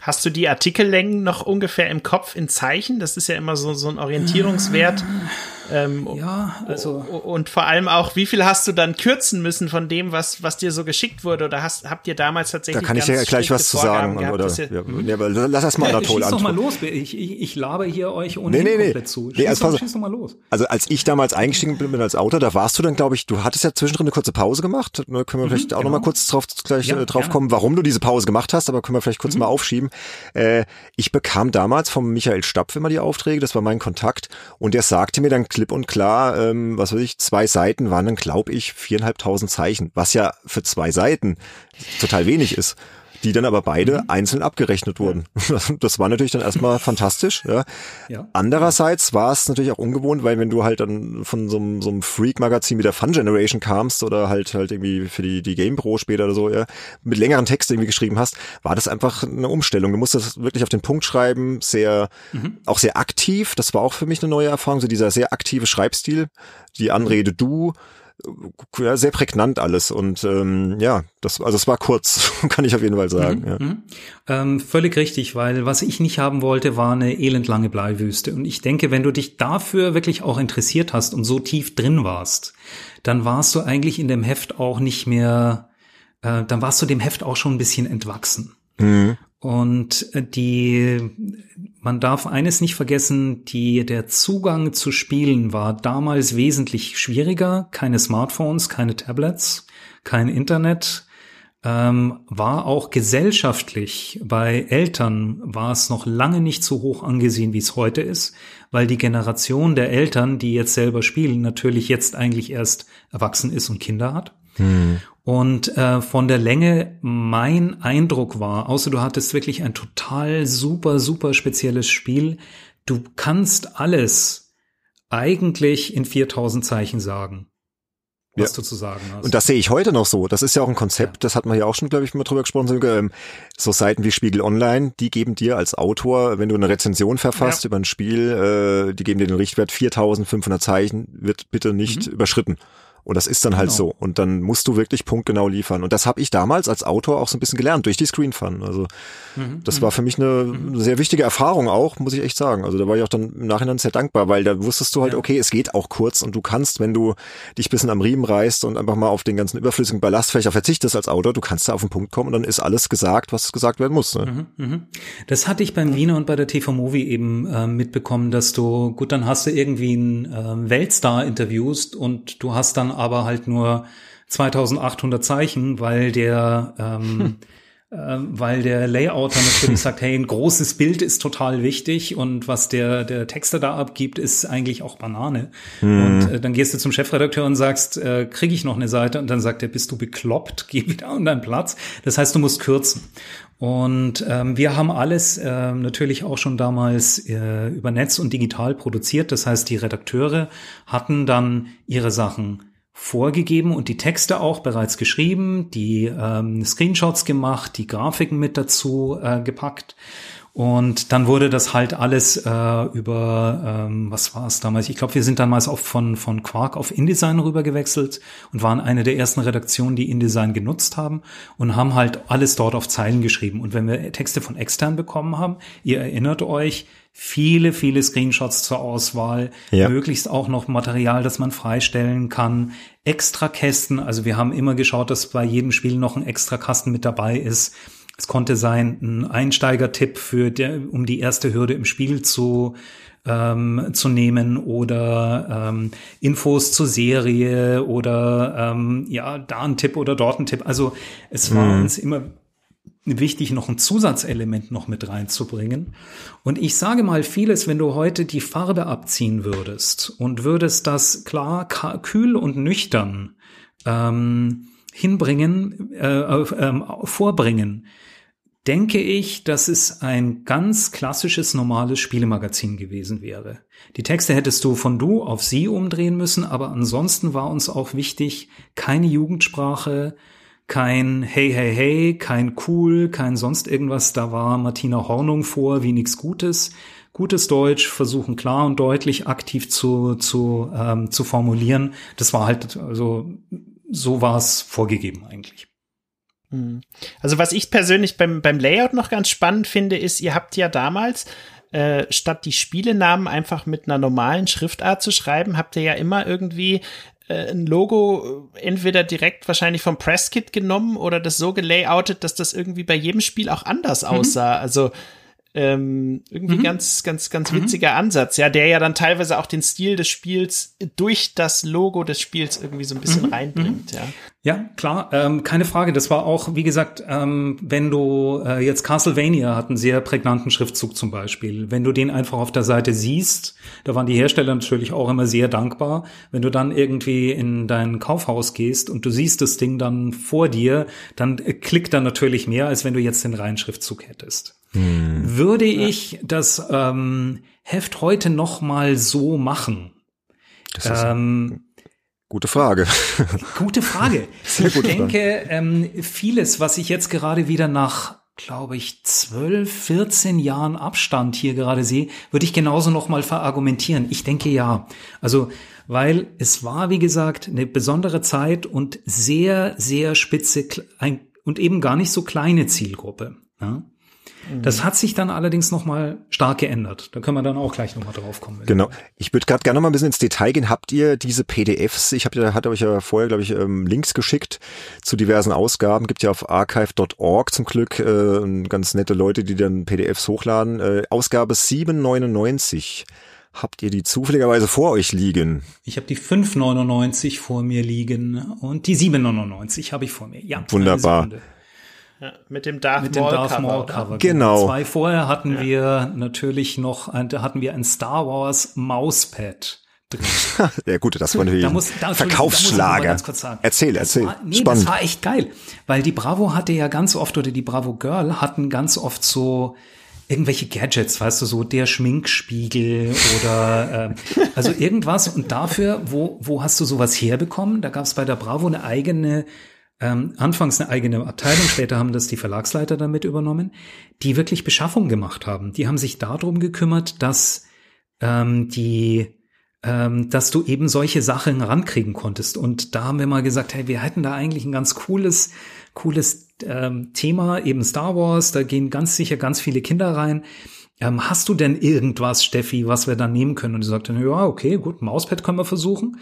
Hast du die Artikellängen noch ungefähr im Kopf in Zeichen? Das ist ja immer so, so ein Orientierungswert. Ähm, ja, also. Und vor allem auch, wie viel hast du dann kürzen müssen von dem, was, was dir so geschickt wurde? Oder hast, habt ihr damals tatsächlich. Da kann ich ja gleich was zu sagen. Gehabt, oder, ja, ja, aber lass erst mal Anatol ja, Schieß doch mal los. Ich, ich, ich laber hier euch ohne nee, nee, komplett nee. zu. Schieß, nee, also, doch, schieß doch mal los. Also als ich damals eingestiegen bin als Autor, da warst du dann, glaube ich, du hattest ja zwischendrin eine kurze Pause gemacht. Da können wir mhm, vielleicht auch genau. noch mal kurz drauf, gleich ja, äh, drauf kommen, warum du diese Pause gemacht hast, aber können wir vielleicht kurz mhm. mal aufschieben. Äh, ich bekam damals vom Michael Stapf immer die Aufträge, das war mein Kontakt, und der sagte mir dann klipp und klar, ähm, was weiß ich, zwei Seiten waren dann, glaube ich, viereinhalbtausend Zeichen, was ja für zwei Seiten total wenig ist die dann aber beide mhm. einzeln abgerechnet wurden. Das war natürlich dann erstmal fantastisch. Ja. ja. Andererseits war es natürlich auch ungewohnt, weil wenn du halt dann von so einem, so einem Freak-Magazin wie der Fun Generation kamst oder halt halt irgendwie für die, die Game Pro später oder so, ja, mit längeren Texten irgendwie geschrieben hast, war das einfach eine Umstellung. Du musstest wirklich auf den Punkt schreiben, sehr, mhm. auch sehr aktiv. Das war auch für mich eine neue Erfahrung, so dieser sehr aktive Schreibstil, die Anrede du, ja, sehr prägnant alles und ähm, ja, das also es war kurz, kann ich auf jeden Fall sagen. Mhm, ja. Mhm. Ähm, völlig richtig, weil was ich nicht haben wollte, war eine elendlange Bleiwüste und ich denke, wenn du dich dafür wirklich auch interessiert hast und so tief drin warst, dann warst du eigentlich in dem Heft auch nicht mehr, äh, dann warst du dem Heft auch schon ein bisschen entwachsen. Mhm. Und die, man darf eines nicht vergessen, die, der Zugang zu Spielen war damals wesentlich schwieriger. Keine Smartphones, keine Tablets, kein Internet. Ähm, war auch gesellschaftlich bei Eltern war es noch lange nicht so hoch angesehen, wie es heute ist, weil die Generation der Eltern, die jetzt selber spielen, natürlich jetzt eigentlich erst erwachsen ist und Kinder hat. Hm. Und äh, von der Länge mein Eindruck war, außer du hattest wirklich ein total super, super spezielles Spiel, du kannst alles eigentlich in 4000 Zeichen sagen was ja. du zu sagen hast. Und das sehe ich heute noch so. Das ist ja auch ein Konzept, ja. das hatten wir ja auch schon, glaube ich, mal drüber gesprochen. Ähm, so Seiten wie Spiegel Online, die geben dir als Autor, wenn du eine Rezension verfasst ja. über ein Spiel, äh, die geben dir den Richtwert 4500 Zeichen, wird bitte nicht mhm. überschritten. Und das ist dann halt genau. so. Und dann musst du wirklich punktgenau liefern. Und das habe ich damals als Autor auch so ein bisschen gelernt durch die Screen Fun. Also mhm. das war für mich eine mhm. sehr wichtige Erfahrung auch, muss ich echt sagen. Also da war ich auch dann im Nachhinein sehr dankbar, weil da wusstest du halt, ja. okay, es geht auch kurz und du kannst, wenn du dich bisschen am Riemen reißt und einfach mal auf den ganzen überflüssigen Ballast vielleicht auch verzichtest als Autor, du kannst da auf den Punkt kommen und dann ist alles gesagt, was gesagt werden muss. Ne? Mhm. mhm. Das hatte ich beim Wiener und bei der TV Movie eben äh, mitbekommen, dass du, gut, dann hast du irgendwie einen äh, Weltstar interviewst und du hast dann aber halt nur 2800 Zeichen, weil der ähm, hm. äh, weil der Layouter natürlich sagt, hey, ein großes Bild ist total wichtig und was der der Texter da abgibt, ist eigentlich auch Banane. Mhm. Und äh, dann gehst du zum Chefredakteur und sagst, äh, kriege ich noch eine Seite? Und dann sagt er, bist du bekloppt? Geh wieder an deinen Platz. Das heißt, du musst kürzen. Und ähm, wir haben alles äh, natürlich auch schon damals äh, über Netz und digital produziert. Das heißt, die Redakteure hatten dann ihre Sachen vorgegeben und die Texte auch bereits geschrieben, die ähm, Screenshots gemacht, die Grafiken mit dazu äh, gepackt. Und dann wurde das halt alles äh, über, ähm, was war es damals? Ich glaube, wir sind damals auch von, von Quark auf InDesign rüber gewechselt und waren eine der ersten Redaktionen, die InDesign genutzt haben und haben halt alles dort auf Zeilen geschrieben. Und wenn wir Texte von extern bekommen haben, ihr erinnert euch, viele, viele Screenshots zur Auswahl, ja. möglichst auch noch Material, das man freistellen kann, extra Kästen, also wir haben immer geschaut, dass bei jedem Spiel noch ein extra Kasten mit dabei ist es konnte sein, ein Einsteigertipp für der, um die erste Hürde im Spiel zu ähm, zu nehmen oder ähm, Infos zur Serie oder ähm, ja da ein Tipp oder dort ein Tipp. Also es war mhm. uns immer wichtig, noch ein Zusatzelement noch mit reinzubringen. Und ich sage mal vieles, wenn du heute die Farbe abziehen würdest und würdest das klar, kühl und nüchtern ähm, hinbringen, äh, äh, vorbringen, denke ich, dass es ein ganz klassisches normales Spielemagazin gewesen wäre. Die Texte hättest du von du auf sie umdrehen müssen, aber ansonsten war uns auch wichtig, keine Jugendsprache, kein Hey, hey, hey, kein Cool, kein sonst irgendwas. Da war Martina Hornung vor, wie nichts Gutes. Gutes Deutsch, versuchen klar und deutlich aktiv zu, zu, ähm, zu formulieren. Das war halt, also so war es vorgegeben eigentlich. Hm. Also was ich persönlich beim, beim Layout noch ganz spannend finde, ist, ihr habt ja damals äh, statt die Spielenamen einfach mit einer normalen Schriftart zu schreiben, habt ihr ja immer irgendwie äh, ein Logo äh, entweder direkt wahrscheinlich vom Presskit genommen oder das so gelayoutet, dass das irgendwie bei jedem Spiel auch anders mhm. aussah. Also ähm, irgendwie mhm. ganz, ganz, ganz mhm. witziger mhm. Ansatz, ja, der ja dann teilweise auch den Stil des Spiels durch das Logo des Spiels irgendwie so ein bisschen mhm. reinbringt, ja. Ja, klar, ähm, keine Frage. Das war auch, wie gesagt, ähm, wenn du äh, jetzt Castlevania hat einen sehr prägnanten Schriftzug zum Beispiel. Wenn du den einfach auf der Seite siehst, da waren die Hersteller natürlich auch immer sehr dankbar. Wenn du dann irgendwie in dein Kaufhaus gehst und du siehst das Ding dann vor dir, dann äh, klickt da natürlich mehr, als wenn du jetzt den reinen Schriftzug hättest. Hm. Würde ich das ähm, Heft heute noch mal so machen? Das ist ähm, gute Frage. Gute Frage. ich denke, ähm, vieles, was ich jetzt gerade wieder nach glaube ich, 12, 14 Jahren Abstand hier gerade sehe, würde ich genauso noch mal verargumentieren. Ich denke ja. Also, weil es war, wie gesagt, eine besondere Zeit und sehr, sehr spitze und eben gar nicht so kleine Zielgruppe. Ja? Das hat sich dann allerdings nochmal stark geändert. Da können wir dann auch gleich nochmal drauf kommen. Genau. Ich würde gerade gerne noch mal ein bisschen ins Detail gehen. Habt ihr diese PDFs? Ich habe ja, hatte euch ja vorher, glaube ich, ähm, Links geschickt zu diversen Ausgaben. Gibt ja auf archive.org zum Glück äh, ganz nette Leute, die dann PDFs hochladen. Äh, Ausgabe 799. Habt ihr die zufälligerweise vor euch liegen? Ich habe die 599 vor mir liegen und die 799 habe ich vor mir. Ja. Wunderbar. Ja, mit dem Darth mit Maul, dem Darth Maul Cover. Cover. Genau. Zwei vorher hatten ja. wir natürlich noch, da hatten wir ein Star Wars Mauspad. Drin. ja gut, das war natürlich da muss, da, Verkaufsschlager. Erzähl, erzähl. Das war, nee, Spannend. das war echt geil, weil die Bravo hatte ja ganz oft oder die Bravo Girl hatten ganz oft so irgendwelche Gadgets, weißt du, so der Schminkspiegel oder äh, also irgendwas. Und dafür, wo wo hast du sowas herbekommen? Da gab es bei der Bravo eine eigene ähm, anfangs eine eigene Abteilung, später haben das die Verlagsleiter damit übernommen, die wirklich Beschaffung gemacht haben. Die haben sich darum gekümmert, dass ähm, die ähm, dass du eben solche Sachen rankriegen konntest. Und da haben wir mal gesagt, hey, wir hätten da eigentlich ein ganz cooles, cooles ähm, Thema, eben Star Wars, da gehen ganz sicher ganz viele Kinder rein ähm, hast du denn irgendwas, Steffi, was wir dann nehmen können? Und die sagte, ja, okay, gut, Mauspad können wir versuchen.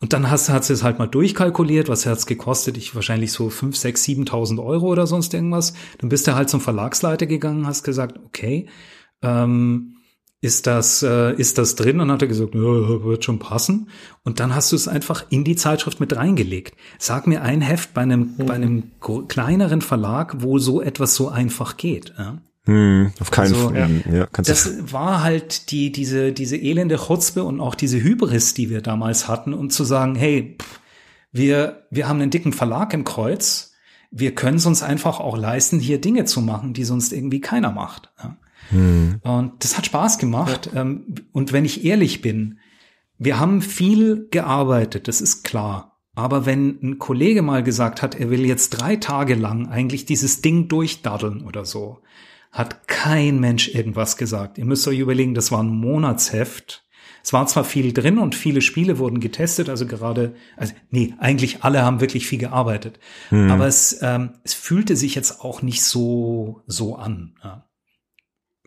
Und dann hast, hat sie es halt mal durchkalkuliert, was hat's gekostet? Ich wahrscheinlich so fünf, sechs, siebentausend Euro oder sonst irgendwas. Dann bist du halt zum Verlagsleiter gegangen, hast gesagt, okay, ähm, ist das, äh, ist das drin? Und dann hat er gesagt, ja, wird schon passen. Und dann hast du es einfach in die Zeitschrift mit reingelegt. Sag mir ein Heft bei einem, mhm. bei einem kleineren Verlag, wo so etwas so einfach geht. Ja? Hm, auf keinen also, Fall. Ja, ja, das war halt die, diese, diese elende Chutzpe und auch diese Hybris, die wir damals hatten, um zu sagen, hey, wir, wir haben einen dicken Verlag im Kreuz. Wir können es uns einfach auch leisten, hier Dinge zu machen, die sonst irgendwie keiner macht. Ja. Hm. Und das hat Spaß gemacht. Ja. Ähm, und wenn ich ehrlich bin, wir haben viel gearbeitet, das ist klar. Aber wenn ein Kollege mal gesagt hat, er will jetzt drei Tage lang eigentlich dieses Ding durchdaddeln oder so, hat kein Mensch irgendwas gesagt. Ihr müsst euch überlegen, das war ein Monatsheft. Es war zwar viel drin und viele Spiele wurden getestet, also gerade, also nee, eigentlich alle haben wirklich viel gearbeitet. Mhm. Aber es, ähm, es fühlte sich jetzt auch nicht so, so an. Ja.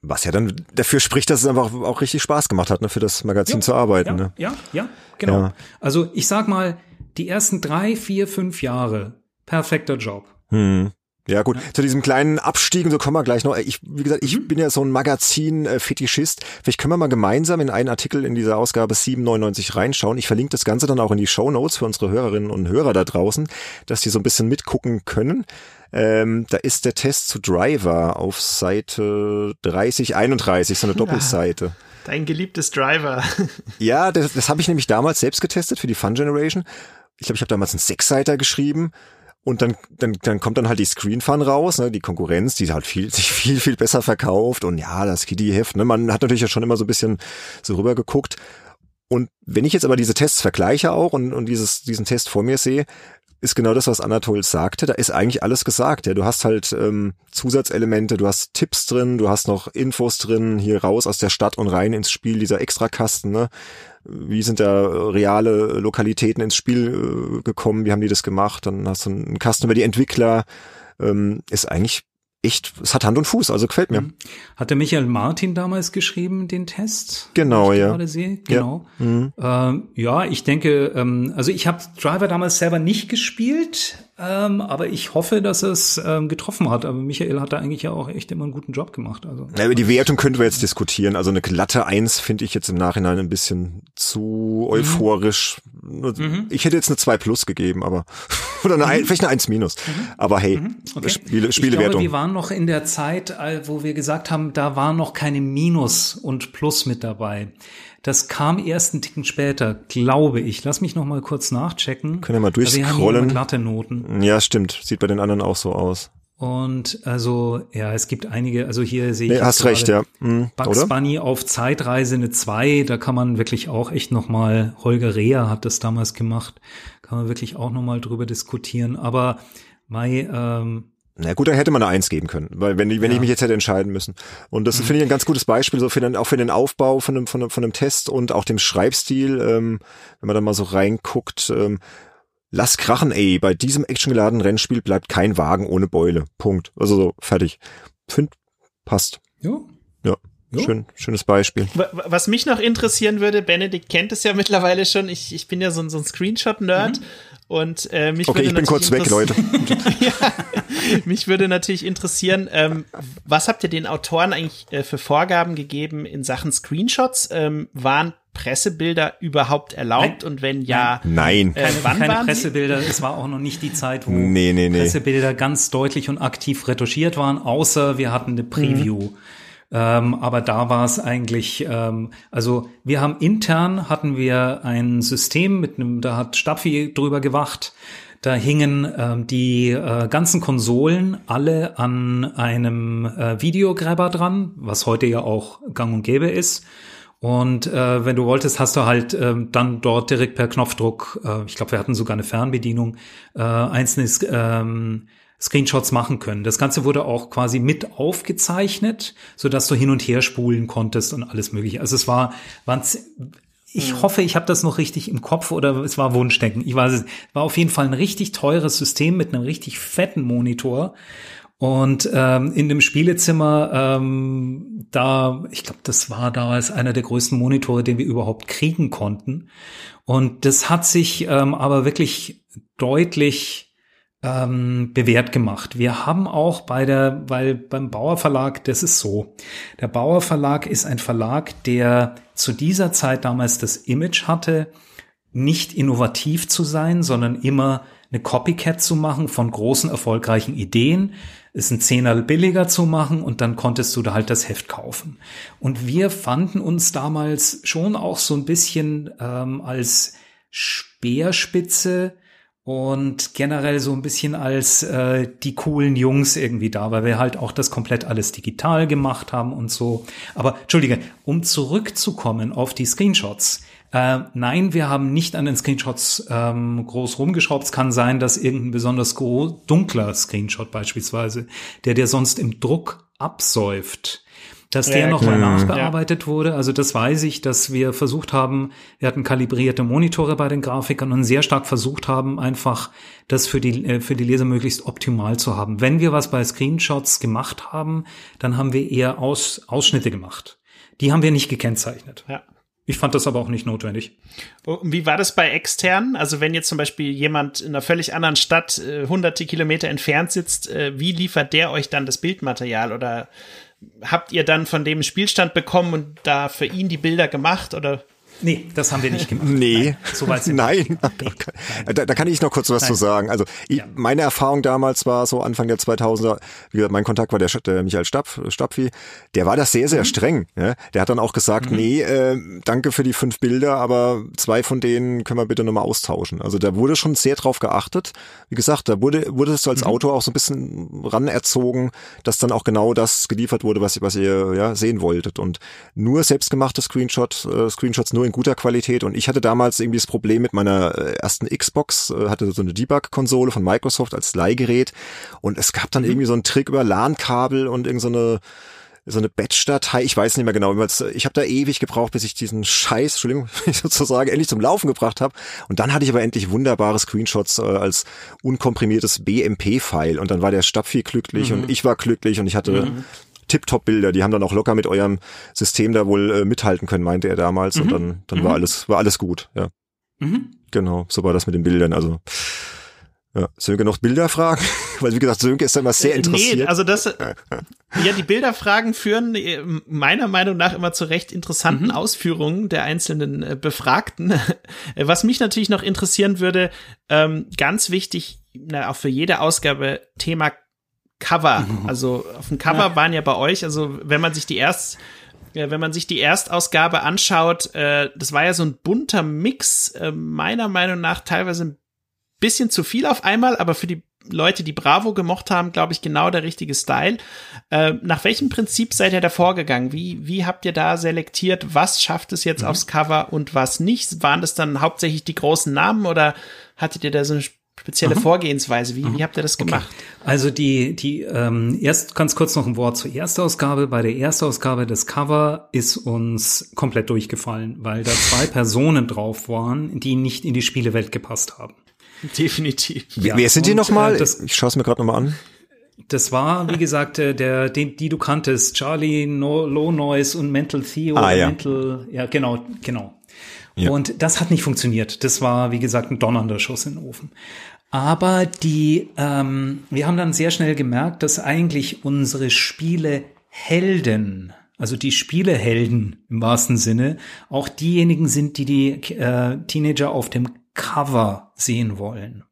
Was ja dann dafür spricht, dass es einfach auch richtig Spaß gemacht hat, ne, für das Magazin ja, zu arbeiten. Ja, ne? ja, ja, genau. Ja. Also ich sag mal, die ersten drei, vier, fünf Jahre, perfekter Job. Hm. Ja gut, zu diesem kleinen Abstieg und so kommen wir gleich noch. Ich, wie gesagt, ich mhm. bin ja so ein Magazin-Fetischist. Vielleicht können wir mal gemeinsam in einen Artikel in dieser Ausgabe 799 reinschauen. Ich verlinke das Ganze dann auch in die Show Notes für unsere Hörerinnen und Hörer da draußen, dass die so ein bisschen mitgucken können. Ähm, da ist der Test zu Driver auf Seite 3031, so eine Doppelseite. Dein geliebtes Driver. ja, das, das habe ich nämlich damals selbst getestet für die Fun Generation. Ich glaube, ich habe damals einen Sechsseiter geschrieben und dann, dann, dann kommt dann halt die Screen Fun raus, ne, die Konkurrenz, die halt viel, sich viel, viel besser verkauft und ja, das Kitty-Heft, ne, man hat natürlich ja schon immer so ein bisschen so rüber geguckt. Und wenn ich jetzt aber diese Tests vergleiche auch und, und dieses, diesen Test vor mir sehe, ist genau das, was Anatol sagte. Da ist eigentlich alles gesagt. Ja, du hast halt ähm, Zusatzelemente, du hast Tipps drin, du hast noch Infos drin, hier raus aus der Stadt und rein ins Spiel, dieser Extrakasten, ne? Wie sind da reale Lokalitäten ins Spiel äh, gekommen, wie haben die das gemacht, dann hast du einen Kasten über die Entwickler, ähm, ist eigentlich echt, es hat Hand und Fuß, also gefällt mir. Mhm. Hatte Michael Martin damals geschrieben, den Test? Genau, ja. Gerade sehe? Genau. Ja, mhm. ähm, ja ich denke, ähm, also ich habe Driver damals selber nicht gespielt, ähm, aber ich hoffe, dass es ähm, getroffen hat. Aber Michael hat da eigentlich ja auch echt immer einen guten Job gemacht. Also. Ja, über die Wertung könnten wir jetzt diskutieren. Also eine glatte Eins finde ich jetzt im Nachhinein ein bisschen zu mhm. euphorisch. Mhm. Ich hätte jetzt eine 2 plus gegeben, aber oder eine, mhm. vielleicht eine 1 minus. Mhm. Aber hey, mhm. okay. Spiele, Spielewertung. Ich glaube, wir waren noch in der Zeit, wo wir gesagt haben, da war noch keine Minus und Plus mit dabei. Das kam erst einen Ticken später, glaube ich. Lass mich noch mal kurz nachchecken. Können wir mal durchscrollen. Wir glatte Noten. Ja, stimmt. Sieht bei den anderen auch so aus. Und also, ja, es gibt einige, also hier sehe ich. Nee, hast recht, ja. Mhm, Bugs oder? Bunny auf Zeitreise eine 2, da kann man wirklich auch echt nochmal, Holger Reher hat das damals gemacht, kann man wirklich auch nochmal drüber diskutieren. Aber Mai, ähm, na gut, dann hätte man eine Eins geben können, weil wenn, wenn ja. ich mich jetzt hätte entscheiden müssen. Und das mhm. finde ich ein ganz gutes Beispiel, so für den, auch für den Aufbau von einem, von einem, von einem Test und auch dem Schreibstil, ähm, wenn man da mal so reinguckt. Ähm, lass krachen, ey, bei diesem actiongeladenen Rennspiel bleibt kein Wagen ohne Beule. Punkt. Also so, fertig. Find, passt. Ja. Ja. Jo. Schön, schönes Beispiel. Was mich noch interessieren würde, Benedikt kennt es ja mittlerweile schon, ich, ich bin ja so, so ein Screenshot-Nerd mhm. Und äh, mich okay, würde ich bin kurz weg, Leute. ja, mich würde natürlich interessieren, ähm, was habt ihr den Autoren eigentlich äh, für Vorgaben gegeben in Sachen Screenshots? Ähm, waren Pressebilder überhaupt erlaubt Nein. und wenn ja, nein, äh, keine, keine Pressebilder. Es war auch noch nicht die Zeit, wo nee, nee, nee. Pressebilder ganz deutlich und aktiv retuschiert waren, außer wir hatten eine Preview. Mhm. Ähm, aber da war es eigentlich, ähm, also wir haben intern hatten wir ein System mit einem, da hat Stapfi drüber gewacht. Da hingen ähm, die äh, ganzen Konsolen alle an einem äh, Videograbber dran, was heute ja auch gang und gäbe ist. Und äh, wenn du wolltest, hast du halt äh, dann dort direkt per Knopfdruck, äh, ich glaube, wir hatten sogar eine Fernbedienung, äh, einzelne ähm, Screenshots machen können. Das Ganze wurde auch quasi mit aufgezeichnet, so dass du hin und her spulen konntest und alles mögliche. Also es war, waren, ich mhm. hoffe, ich habe das noch richtig im Kopf oder es war Wunschdenken. Ich weiß es. War auf jeden Fall ein richtig teures System mit einem richtig fetten Monitor. Und ähm, in dem Spielezimmer, ähm, da, ich glaube, das war damals einer der größten Monitore, den wir überhaupt kriegen konnten. Und das hat sich ähm, aber wirklich deutlich ähm, bewährt gemacht. Wir haben auch bei der, weil beim Bauer Verlag, das ist so. Der Bauer Verlag ist ein Verlag, der zu dieser Zeit damals das Image hatte, nicht innovativ zu sein, sondern immer eine Copycat zu machen von großen erfolgreichen Ideen, es ein Zehner billiger zu machen und dann konntest du da halt das Heft kaufen. Und wir fanden uns damals schon auch so ein bisschen ähm, als Speerspitze und generell so ein bisschen als äh, die coolen Jungs irgendwie da, weil wir halt auch das komplett alles digital gemacht haben und so. Aber entschuldige, um zurückzukommen auf die Screenshots. Äh, nein, wir haben nicht an den Screenshots ähm, groß rumgeschraubt. Es kann sein, dass irgendein besonders dunkler Screenshot beispielsweise, der dir sonst im Druck absäuft, dass der ja, nochmal nachbearbeitet ja. wurde. Also das weiß ich, dass wir versucht haben, wir hatten kalibrierte Monitore bei den Grafikern und sehr stark versucht haben, einfach das für die, äh, für die Leser möglichst optimal zu haben. Wenn wir was bei Screenshots gemacht haben, dann haben wir eher Aus, Ausschnitte gemacht. Die haben wir nicht gekennzeichnet. Ja. Ich fand das aber auch nicht notwendig. Oh, wie war das bei externen? Also wenn jetzt zum Beispiel jemand in einer völlig anderen Stadt äh, hunderte Kilometer entfernt sitzt, äh, wie liefert der euch dann das Bildmaterial oder habt ihr dann von dem Spielstand bekommen und da für ihn die Bilder gemacht oder Nee, das haben wir nicht gemacht. Nee. Nein, so weit sind Nein. Nee. Da, da, kann ich noch kurz was Nein. zu sagen. Also ich, ja. meine Erfahrung damals war so Anfang der 2000er, wie gesagt, mein Kontakt war der, der Michael Stapf, Stapfi, der war das sehr, sehr mhm. streng. Ja? Der hat dann auch gesagt, mhm. nee, äh, danke für die fünf Bilder, aber zwei von denen können wir bitte nochmal austauschen. Also da wurde schon sehr drauf geachtet. Wie gesagt, da wurde, wurde es als mhm. Autor auch so ein bisschen ranerzogen, dass dann auch genau das geliefert wurde, was, was ihr ja, sehen wolltet. Und nur selbstgemachte Screenshot, äh, Screenshots nur in guter Qualität. Und ich hatte damals irgendwie das Problem mit meiner äh, ersten Xbox, äh, hatte so eine Debug-Konsole von Microsoft als Leihgerät. Und es gab dann mhm. irgendwie so einen Trick über LAN-Kabel und irgendeine so so eine Batch-Datei, ich weiß nicht mehr genau, ich habe da ewig gebraucht, bis ich diesen Scheiß, Entschuldigung, sozusagen endlich zum Laufen gebracht habe. Und dann hatte ich aber endlich wunderbare Screenshots äh, als unkomprimiertes BMP-File und dann war der Stapfi glücklich mhm. und ich war glücklich und ich hatte mhm. Tip-Top-Bilder, die haben dann auch locker mit eurem System da wohl äh, mithalten können, meinte er damals. Mhm. Und dann, dann war mhm. alles, war alles gut, ja. Mhm. Genau, so war das mit den Bildern. Also ja, Sönke noch Bilderfragen? Weil wie gesagt, Sönke ist da immer sehr äh, interessiert. Nee, also das, ja, die Bilderfragen führen äh, meiner Meinung nach immer zu recht interessanten mhm. Ausführungen der einzelnen äh, Befragten. Was mich natürlich noch interessieren würde, ähm, ganz wichtig, na, auch für jede Ausgabe Thema Cover. Mhm. Also auf dem Cover waren ja bei euch, also wenn man sich die erst ja, wenn man sich die Erstausgabe anschaut, äh, das war ja so ein bunter Mix, äh, meiner Meinung nach teilweise ein bisschen zu viel auf einmal, aber für die Leute, die Bravo gemocht haben, glaube ich, genau der richtige Style. Äh, nach welchem Prinzip seid ihr da vorgegangen? Wie, wie habt ihr da selektiert, was schafft es jetzt mhm. aufs Cover und was nicht? Waren das dann hauptsächlich die großen Namen oder hattet ihr da so eine spezielle mhm. Vorgehensweise? Wie, wie habt ihr das gemacht? Okay. Also die, die, ähm, erst ganz kurz noch ein Wort zur Erstausgabe. Bei der Erstausgabe des Cover ist uns komplett durchgefallen, weil da zwei Personen drauf waren, die nicht in die Spielewelt gepasst haben. Definitiv. Ja, Wer sind die nochmal? Äh, ich schaue es mir gerade nochmal an. Das war, wie gesagt, äh, der, den, die du kanntest, Charlie no, Low Noise und Mental Theo. Ah, ja. Mental, ja, genau, genau. Ja. Und das hat nicht funktioniert. Das war, wie gesagt, ein donnernder Schuss in den Ofen. Aber die, ähm, wir haben dann sehr schnell gemerkt, dass eigentlich unsere Spiele Helden, also die Spielehelden im wahrsten Sinne, auch diejenigen sind, die die äh, Teenager auf dem Cover sehen wollen.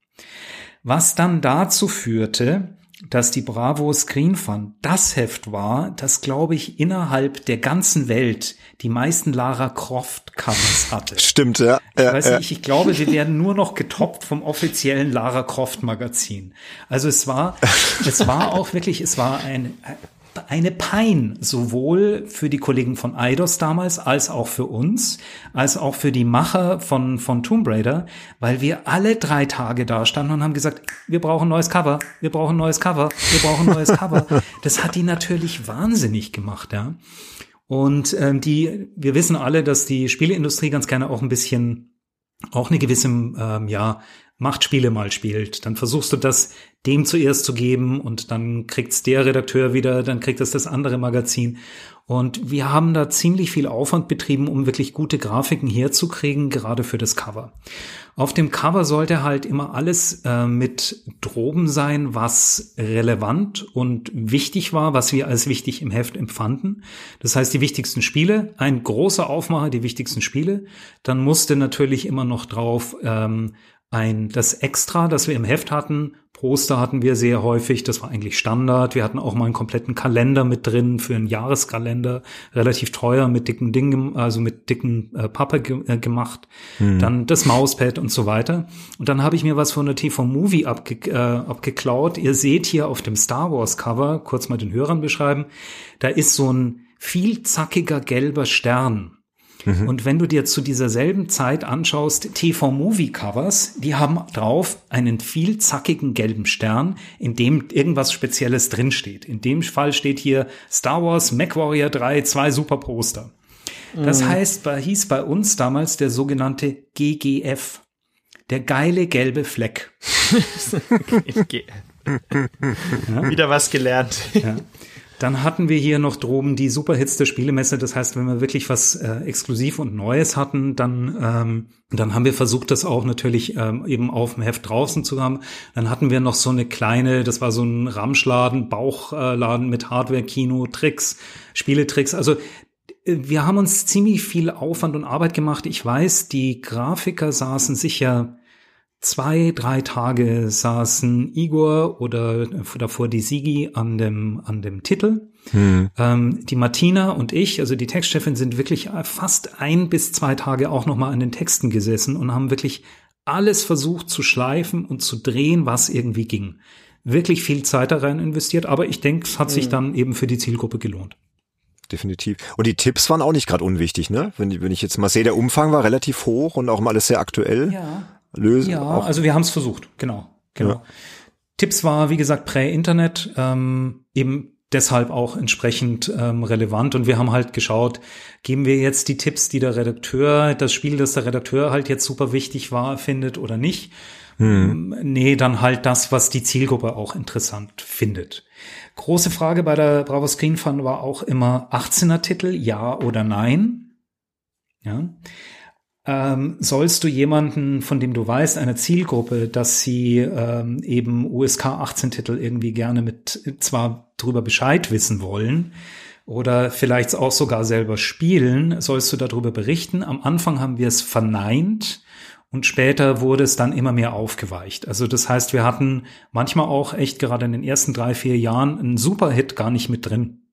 Was dann dazu führte, dass die Bravo Screen Fun das Heft war, das glaube ich innerhalb der ganzen Welt die meisten Lara Croft Covers hatte. Stimmt, ja. Ich ja, weiß ja. nicht, ich glaube, wir werden nur noch getoppt vom offiziellen Lara Croft Magazin. Also es war, es war auch wirklich, es war ein, eine Pein, sowohl für die Kollegen von Eidos damals, als auch für uns, als auch für die Macher von, von Tomb Raider, weil wir alle drei Tage da standen und haben gesagt, wir brauchen neues Cover, wir brauchen neues Cover, wir brauchen neues Cover. Das hat die natürlich wahnsinnig gemacht, ja. Und ähm, die, wir wissen alle, dass die Spieleindustrie ganz gerne auch ein bisschen auch eine gewisse ähm, ja Machtspiele mal spielt. Dann versuchst du das dem zuerst zu geben und dann kriegt's der Redakteur wieder, dann kriegt es das andere Magazin. Und wir haben da ziemlich viel Aufwand betrieben, um wirklich gute Grafiken herzukriegen, gerade für das Cover. Auf dem Cover sollte halt immer alles äh, mit Droben sein, was relevant und wichtig war, was wir als wichtig im Heft empfanden. Das heißt, die wichtigsten Spiele, ein großer Aufmacher, die wichtigsten Spiele. Dann musste natürlich immer noch drauf ähm, ein, das Extra, das wir im Heft hatten, Poster hatten wir sehr häufig, das war eigentlich Standard. Wir hatten auch mal einen kompletten Kalender mit drin für einen Jahreskalender, relativ teuer mit dicken Dingen, also mit dicken äh, Pappe ge äh, gemacht. Hm. Dann das Mauspad und so weiter. Und dann habe ich mir was von der TV Movie abge äh, abgeklaut. Ihr seht hier auf dem Star Wars Cover, kurz mal den Hörern beschreiben, da ist so ein viel zackiger gelber Stern Mhm. Und wenn du dir zu dieser selben Zeit anschaust, TV-Movie-Covers, die haben drauf einen viel zackigen gelben Stern, in dem irgendwas Spezielles drinsteht. In dem Fall steht hier Star Wars, MacWarrior 3, zwei super Poster. Das mhm. heißt, bei, hieß bei uns damals der sogenannte GGF. Der geile gelbe Fleck. ja? Wieder was gelernt. Ja. Dann hatten wir hier noch droben die Superhits der Spielemesse. Das heißt, wenn wir wirklich was äh, exklusiv und Neues hatten, dann, ähm, dann haben wir versucht, das auch natürlich ähm, eben auf dem Heft draußen zu haben. Dann hatten wir noch so eine kleine, das war so ein Ramschladen, Bauchladen mit Hardware, Kino, Tricks, Spieletricks. Also äh, wir haben uns ziemlich viel Aufwand und Arbeit gemacht. Ich weiß, die Grafiker saßen sicher zwei, drei Tage saßen Igor oder davor die Sigi an dem, an dem Titel. Hm. Ähm, die Martina und ich, also die Textchefin, sind wirklich fast ein bis zwei Tage auch nochmal an den Texten gesessen und haben wirklich alles versucht zu schleifen und zu drehen, was irgendwie ging. Wirklich viel Zeit da rein investiert, aber ich denke, es hat sich hm. dann eben für die Zielgruppe gelohnt definitiv. Und die Tipps waren auch nicht gerade unwichtig, ne? Wenn, wenn ich jetzt mal sehe, der Umfang war relativ hoch und auch mal alles sehr aktuell. Ja lösen. Ja, auch. also wir haben es versucht, genau. genau. Ja. Tipps war, wie gesagt, Prä-Internet, ähm, eben deshalb auch entsprechend ähm, relevant. Und wir haben halt geschaut, geben wir jetzt die Tipps, die der Redakteur, das Spiel, das der Redakteur halt jetzt super wichtig war, findet oder nicht. Hm. Nee, dann halt das, was die Zielgruppe auch interessant findet. Große Frage bei der Bravo Screen Fun war auch immer 18er Titel, ja oder nein. Ja. Ähm, sollst du jemanden, von dem du weißt, einer Zielgruppe, dass sie ähm, eben USK 18 Titel irgendwie gerne mit zwar drüber Bescheid wissen wollen oder vielleicht auch sogar selber spielen, sollst du darüber berichten. Am Anfang haben wir es verneint und später wurde es dann immer mehr aufgeweicht. Also das heißt, wir hatten manchmal auch echt gerade in den ersten drei, vier Jahren einen Superhit gar nicht mit drin.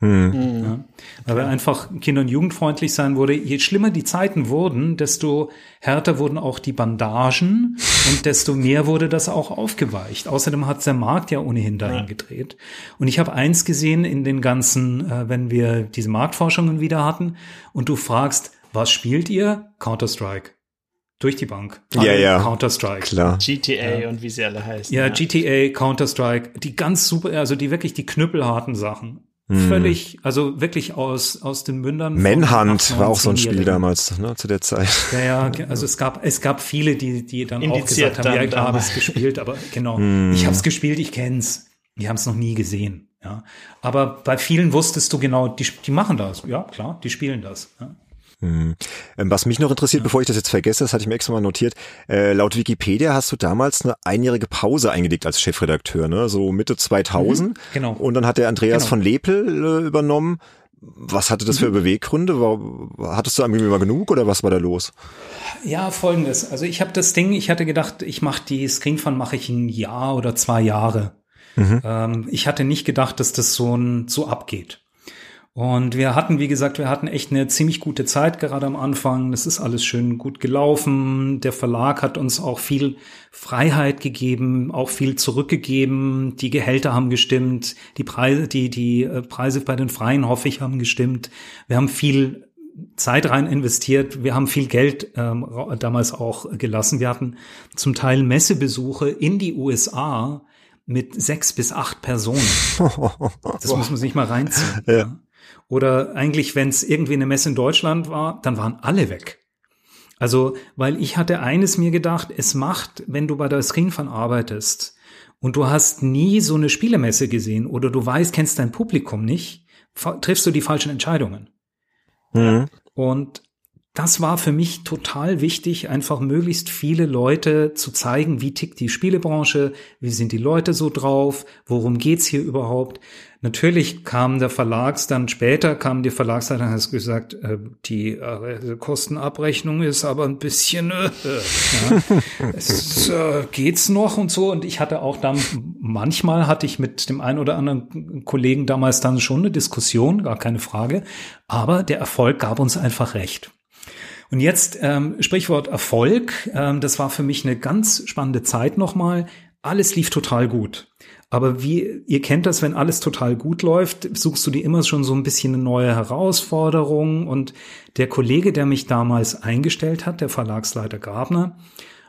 Hm. hm. Ja, weil wir einfach kinder- und jugendfreundlich sein wurde. Je schlimmer die Zeiten wurden, desto härter wurden auch die Bandagen und desto mehr wurde das auch aufgeweicht. Außerdem hat der Markt ja ohnehin dahin ja. gedreht. Und ich habe eins gesehen in den ganzen, äh, wenn wir diese Marktforschungen wieder hatten und du fragst, was spielt ihr? Counter-Strike. Durch die Bank. Ja, ja. Counter-Strike. Klar. GTA ja. und wie sie alle heißen. Ja, ja. GTA, Counter-Strike, die ganz super, also die wirklich die knüppelharten Sachen. Hm. Völlig, also wirklich aus, aus den Mündern. Manhunt war auch so ein Spiel damals, ne, zu der Zeit. Ja, ja, also es gab, es gab viele, die, die dann Indiziert auch gesagt haben, ja, klar, habe es gespielt, aber genau, hm. ich habe es gespielt, ich kenn's. Die haben es noch nie gesehen. Ja, aber bei vielen wusstest du genau, die, die machen das. Ja, klar, die spielen das. Ja. Hm. Ähm, was mich noch interessiert, ja. bevor ich das jetzt vergesse, das hatte ich mir extra mal notiert, äh, laut Wikipedia hast du damals eine einjährige Pause eingelegt als Chefredakteur, ne? so Mitte 2000. Mhm, genau. Und dann hat der Andreas genau. von Lepel äh, übernommen. Was hatte das für mhm. Beweggründe? War, hattest du irgendwie mal genug oder was war da los? Ja, folgendes. Also ich habe das Ding, ich hatte gedacht, ich mache die Screenfun mache ich ein Jahr oder zwei Jahre. Mhm. Ähm, ich hatte nicht gedacht, dass das so, ein, so abgeht. Und wir hatten, wie gesagt, wir hatten echt eine ziemlich gute Zeit gerade am Anfang. Das ist alles schön gut gelaufen. Der Verlag hat uns auch viel Freiheit gegeben, auch viel zurückgegeben. Die Gehälter haben gestimmt. Die Preise, die, die äh, Preise bei den Freien, hoffe ich, haben gestimmt. Wir haben viel Zeit rein investiert. Wir haben viel Geld ähm, damals auch gelassen. Wir hatten zum Teil Messebesuche in die USA mit sechs bis acht Personen. Das muss man sich mal reinziehen. Ja. Oder eigentlich, wenn es irgendwie eine Messe in Deutschland war, dann waren alle weg. Also, weil ich hatte eines mir gedacht, es macht, wenn du bei der Screenfun arbeitest und du hast nie so eine Spielemesse gesehen oder du weißt, kennst dein Publikum nicht, triffst du die falschen Entscheidungen. Mhm. Und das war für mich total wichtig, einfach möglichst viele Leute zu zeigen, wie tickt die Spielebranche, wie sind die Leute so drauf, worum geht's hier überhaupt. Natürlich kam der Verlags dann später, kam die Verlagsseite und hat gesagt, äh, die äh, Kostenabrechnung ist aber ein bisschen, äh, ja, es, äh, geht's noch und so. Und ich hatte auch dann, manchmal hatte ich mit dem einen oder anderen Kollegen damals dann schon eine Diskussion, gar keine Frage. Aber der Erfolg gab uns einfach recht. Und jetzt ähm, Sprichwort Erfolg. Ähm, das war für mich eine ganz spannende Zeit nochmal. Alles lief total gut. Aber wie, ihr kennt das, wenn alles total gut läuft, suchst du dir immer schon so ein bisschen eine neue Herausforderung. Und der Kollege, der mich damals eingestellt hat, der Verlagsleiter Grabner,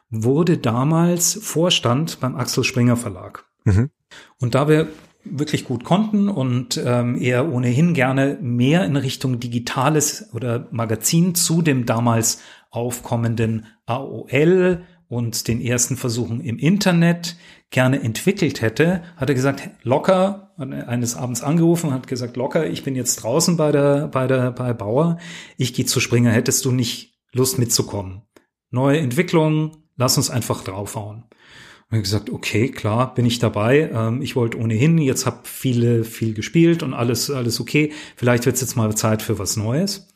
wurde damals Vorstand beim Axel Springer Verlag. Mhm. Und da wir wirklich gut konnten und ähm, er ohnehin gerne mehr in Richtung Digitales oder Magazin zu dem damals aufkommenden AOL und den ersten Versuchen im Internet gerne entwickelt hätte, hat er gesagt, locker, eines Abends angerufen, hat gesagt, locker, ich bin jetzt draußen bei der, bei der, bei Bauer, ich gehe zu Springer, hättest du nicht Lust mitzukommen? Neue Entwicklung, lass uns einfach draufhauen. Und ich gesagt, okay, klar, bin ich dabei. Ähm, ich wollte ohnehin, jetzt habe viele viel gespielt und alles alles okay. Vielleicht wird es jetzt mal Zeit für was Neues.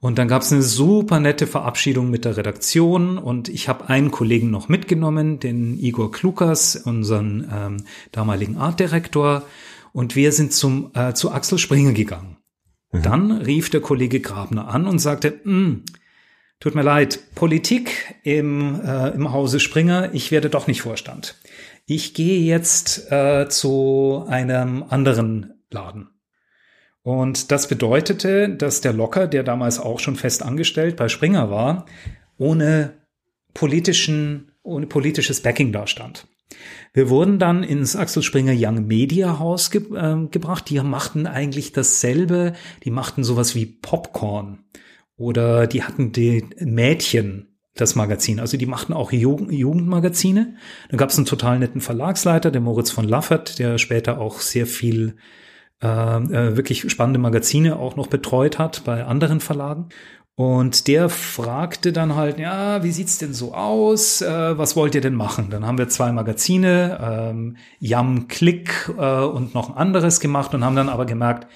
Und dann gab es eine super nette Verabschiedung mit der Redaktion und ich habe einen Kollegen noch mitgenommen, den Igor Klukas, unseren ähm, damaligen Artdirektor. Und wir sind zum äh, zu Axel Springer gegangen. Mhm. Dann rief der Kollege Grabner an und sagte, hm, Tut mir leid, Politik im, äh, im Hause Springer, ich werde doch nicht Vorstand. Ich gehe jetzt äh, zu einem anderen Laden. Und das bedeutete, dass der Locker, der damals auch schon fest angestellt bei Springer war, ohne politischen, ohne politisches Backing dastand. Wir wurden dann ins Axel Springer Young Media Haus ge äh, gebracht. Die machten eigentlich dasselbe. Die machten sowas wie Popcorn oder die hatten die Mädchen das Magazin. Also die machten auch Jugend Jugendmagazine. Da gab es einen total netten Verlagsleiter, der Moritz von Laffert, der später auch sehr viel äh, äh, wirklich spannende Magazine auch noch betreut hat bei anderen Verlagen. Und der fragte dann halt, ja, wie sieht's denn so aus? Äh, was wollt ihr denn machen? Dann haben wir zwei Magazine, ähm, Yam Click äh, und noch ein anderes gemacht und haben dann aber gemerkt,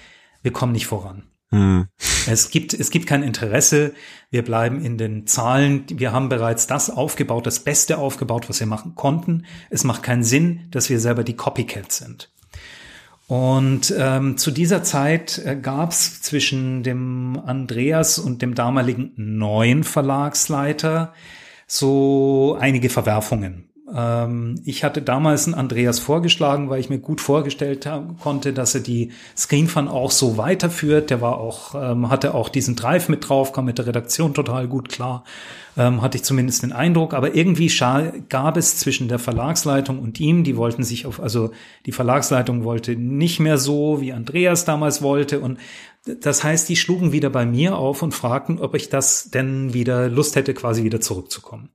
wir kommen nicht voran. Hm. Es gibt, es gibt kein Interesse. Wir bleiben in den Zahlen. Wir haben bereits das aufgebaut, das Beste aufgebaut, was wir machen konnten. Es macht keinen Sinn, dass wir selber die Copycats sind. Und ähm, zu dieser Zeit äh, gab es zwischen dem Andreas und dem damaligen neuen Verlagsleiter so einige Verwerfungen. Ähm, ich hatte damals einen Andreas vorgeschlagen, weil ich mir gut vorgestellt konnte, dass er die Screenfun auch so weiterführt. Der war auch, ähm, hatte auch diesen Drive mit drauf, kam mit der Redaktion total gut klar. Ähm, hatte ich zumindest den Eindruck. Aber irgendwie gab es zwischen der Verlagsleitung und ihm, die wollten sich auf, also die Verlagsleitung wollte nicht mehr so, wie Andreas damals wollte. Und das heißt, die schlugen wieder bei mir auf und fragten, ob ich das denn wieder Lust hätte, quasi wieder zurückzukommen.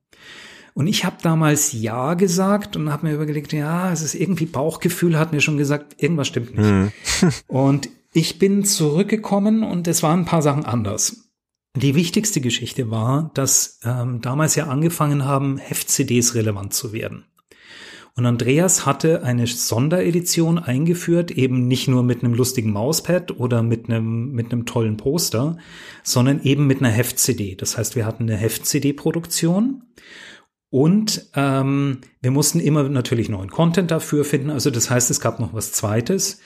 Und ich habe damals Ja gesagt und habe mir überlegt, ja, es ist irgendwie Bauchgefühl, hat mir schon gesagt, irgendwas stimmt nicht. Mhm. und ich bin zurückgekommen und es waren ein paar Sachen anders. Die wichtigste Geschichte war, dass ähm, damals ja angefangen haben, Heft-CDs relevant zu werden. Und Andreas hatte eine Sonderedition eingeführt, eben nicht nur mit einem lustigen Mauspad oder mit einem, mit einem tollen Poster, sondern eben mit einer Heft-CD. Das heißt, wir hatten eine Heft-CD-Produktion und ähm, wir mussten immer natürlich neuen Content dafür finden. Also das heißt, es gab noch was Zweites.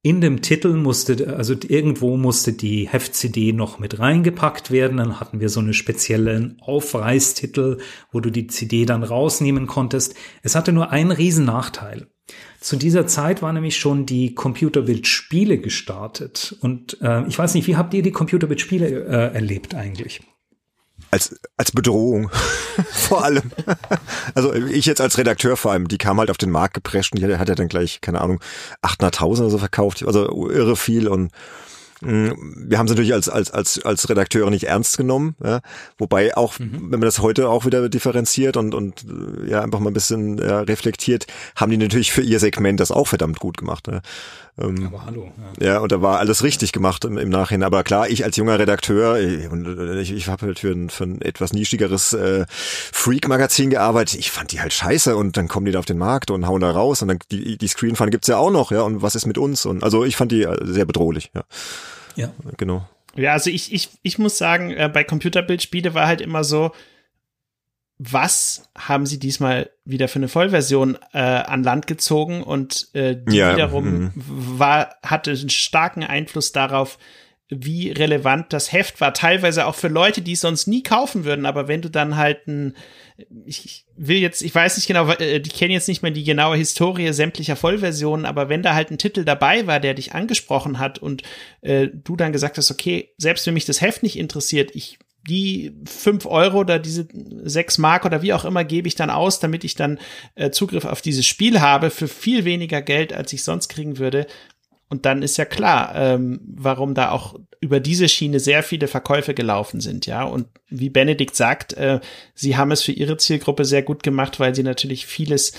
In dem Titel musste, also irgendwo musste die Heft-CD noch mit reingepackt werden. Dann hatten wir so einen speziellen Aufreißtitel, wo du die CD dann rausnehmen konntest. Es hatte nur einen riesen Nachteil. Zu dieser Zeit war nämlich schon die Computerbild-Spiele gestartet. Und äh, ich weiß nicht, wie habt ihr die Computerbild-Spiele äh, erlebt eigentlich? Als, als Bedrohung vor allem. also ich jetzt als Redakteur vor allem, die kam halt auf den Markt geprescht und die hat ja dann gleich, keine Ahnung, 800.000 oder so verkauft, also irre viel und mm, wir haben es natürlich als, als, als, als Redakteure nicht ernst genommen, ja? wobei auch, mhm. wenn man das heute auch wieder differenziert und, und ja einfach mal ein bisschen ja, reflektiert, haben die natürlich für ihr Segment das auch verdammt gut gemacht. Ja? Ähm, aber hallo. Ja. ja, und da war alles richtig gemacht im, im Nachhinein. Aber klar, ich als junger Redakteur, ich, ich, ich habe halt für ein, für ein etwas nischigeres äh, Freak-Magazin gearbeitet. Ich fand die halt scheiße und dann kommen die da auf den Markt und hauen da raus und dann die, die Screenfun gibt's ja auch noch, ja. Und was ist mit uns? Und also ich fand die äh, sehr bedrohlich, ja. Ja. Genau. Ja, also ich, ich, ich muss sagen, äh, bei Computerbildspiele war halt immer so, was haben sie diesmal wieder für eine Vollversion äh, an Land gezogen und äh, die ja, wiederum mh. war hatte einen starken Einfluss darauf, wie relevant das Heft war. Teilweise auch für Leute, die es sonst nie kaufen würden. Aber wenn du dann halt ein, ich will jetzt, ich weiß nicht genau, äh, die kennen jetzt nicht mehr die genaue Historie sämtlicher Vollversionen, aber wenn da halt ein Titel dabei war, der dich angesprochen hat und äh, du dann gesagt hast, okay, selbst wenn mich das Heft nicht interessiert, ich die fünf Euro oder diese sechs Mark oder wie auch immer gebe ich dann aus, damit ich dann äh, Zugriff auf dieses Spiel habe für viel weniger Geld, als ich sonst kriegen würde. Und dann ist ja klar, ähm, warum da auch über diese Schiene sehr viele Verkäufe gelaufen sind, ja. Und wie Benedikt sagt, äh, sie haben es für ihre Zielgruppe sehr gut gemacht, weil sie natürlich vieles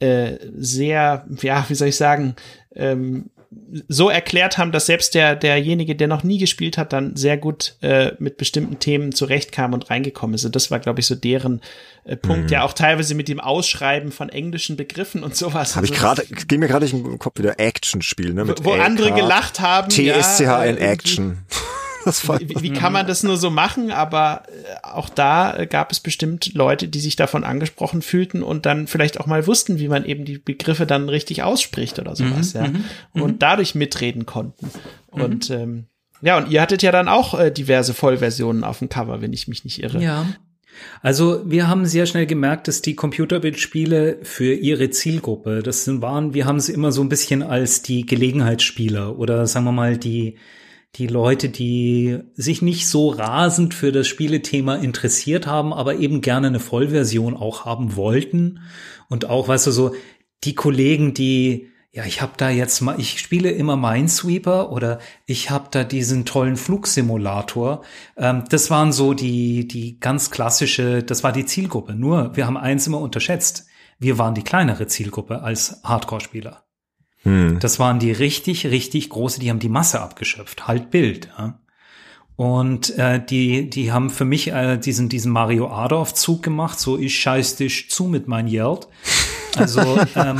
äh, sehr, ja, wie soll ich sagen, ähm, so erklärt haben, dass selbst der derjenige, der noch nie gespielt hat, dann sehr gut äh, mit bestimmten Themen zurechtkam und reingekommen ist. Und das war, glaube ich, so deren äh, Punkt. Mhm. Ja, auch teilweise mit dem Ausschreiben von englischen Begriffen und sowas. Habe also, ich gerade, ging mir gerade im Kopf wieder Action-Spiel, ne? Mit wo AK, andere gelacht haben. TSCH ja, in Action. Wie, wie, kann man das nur so machen? Aber äh, auch da äh, gab es bestimmt Leute, die sich davon angesprochen fühlten und dann vielleicht auch mal wussten, wie man eben die Begriffe dann richtig ausspricht oder sowas, mhm, ja. Mhm, mhm. Und dadurch mitreden konnten. Mhm. Und ähm, ja, und ihr hattet ja dann auch äh, diverse Vollversionen auf dem Cover, wenn ich mich nicht irre. Ja. Also wir haben sehr schnell gemerkt, dass die Computerbildspiele für ihre Zielgruppe, das waren, wir haben sie immer so ein bisschen als die Gelegenheitsspieler oder sagen wir mal die die Leute, die sich nicht so rasend für das Spielethema interessiert haben, aber eben gerne eine Vollversion auch haben wollten. Und auch, weißt du, so die Kollegen, die ja, ich habe da jetzt mal, ich spiele immer Minesweeper oder ich habe da diesen tollen Flugsimulator. Ähm, das waren so die, die ganz klassische, das war die Zielgruppe. Nur, wir haben eins immer unterschätzt. Wir waren die kleinere Zielgruppe als Hardcore-Spieler. Hm. Das waren die richtig, richtig große, die haben die Masse abgeschöpft. Halt Bild. Ja? Und äh, die, die haben für mich äh, diesen, diesen Mario Adolf-Zug gemacht, so ich scheiß dich zu mit mein Geld. Also ähm,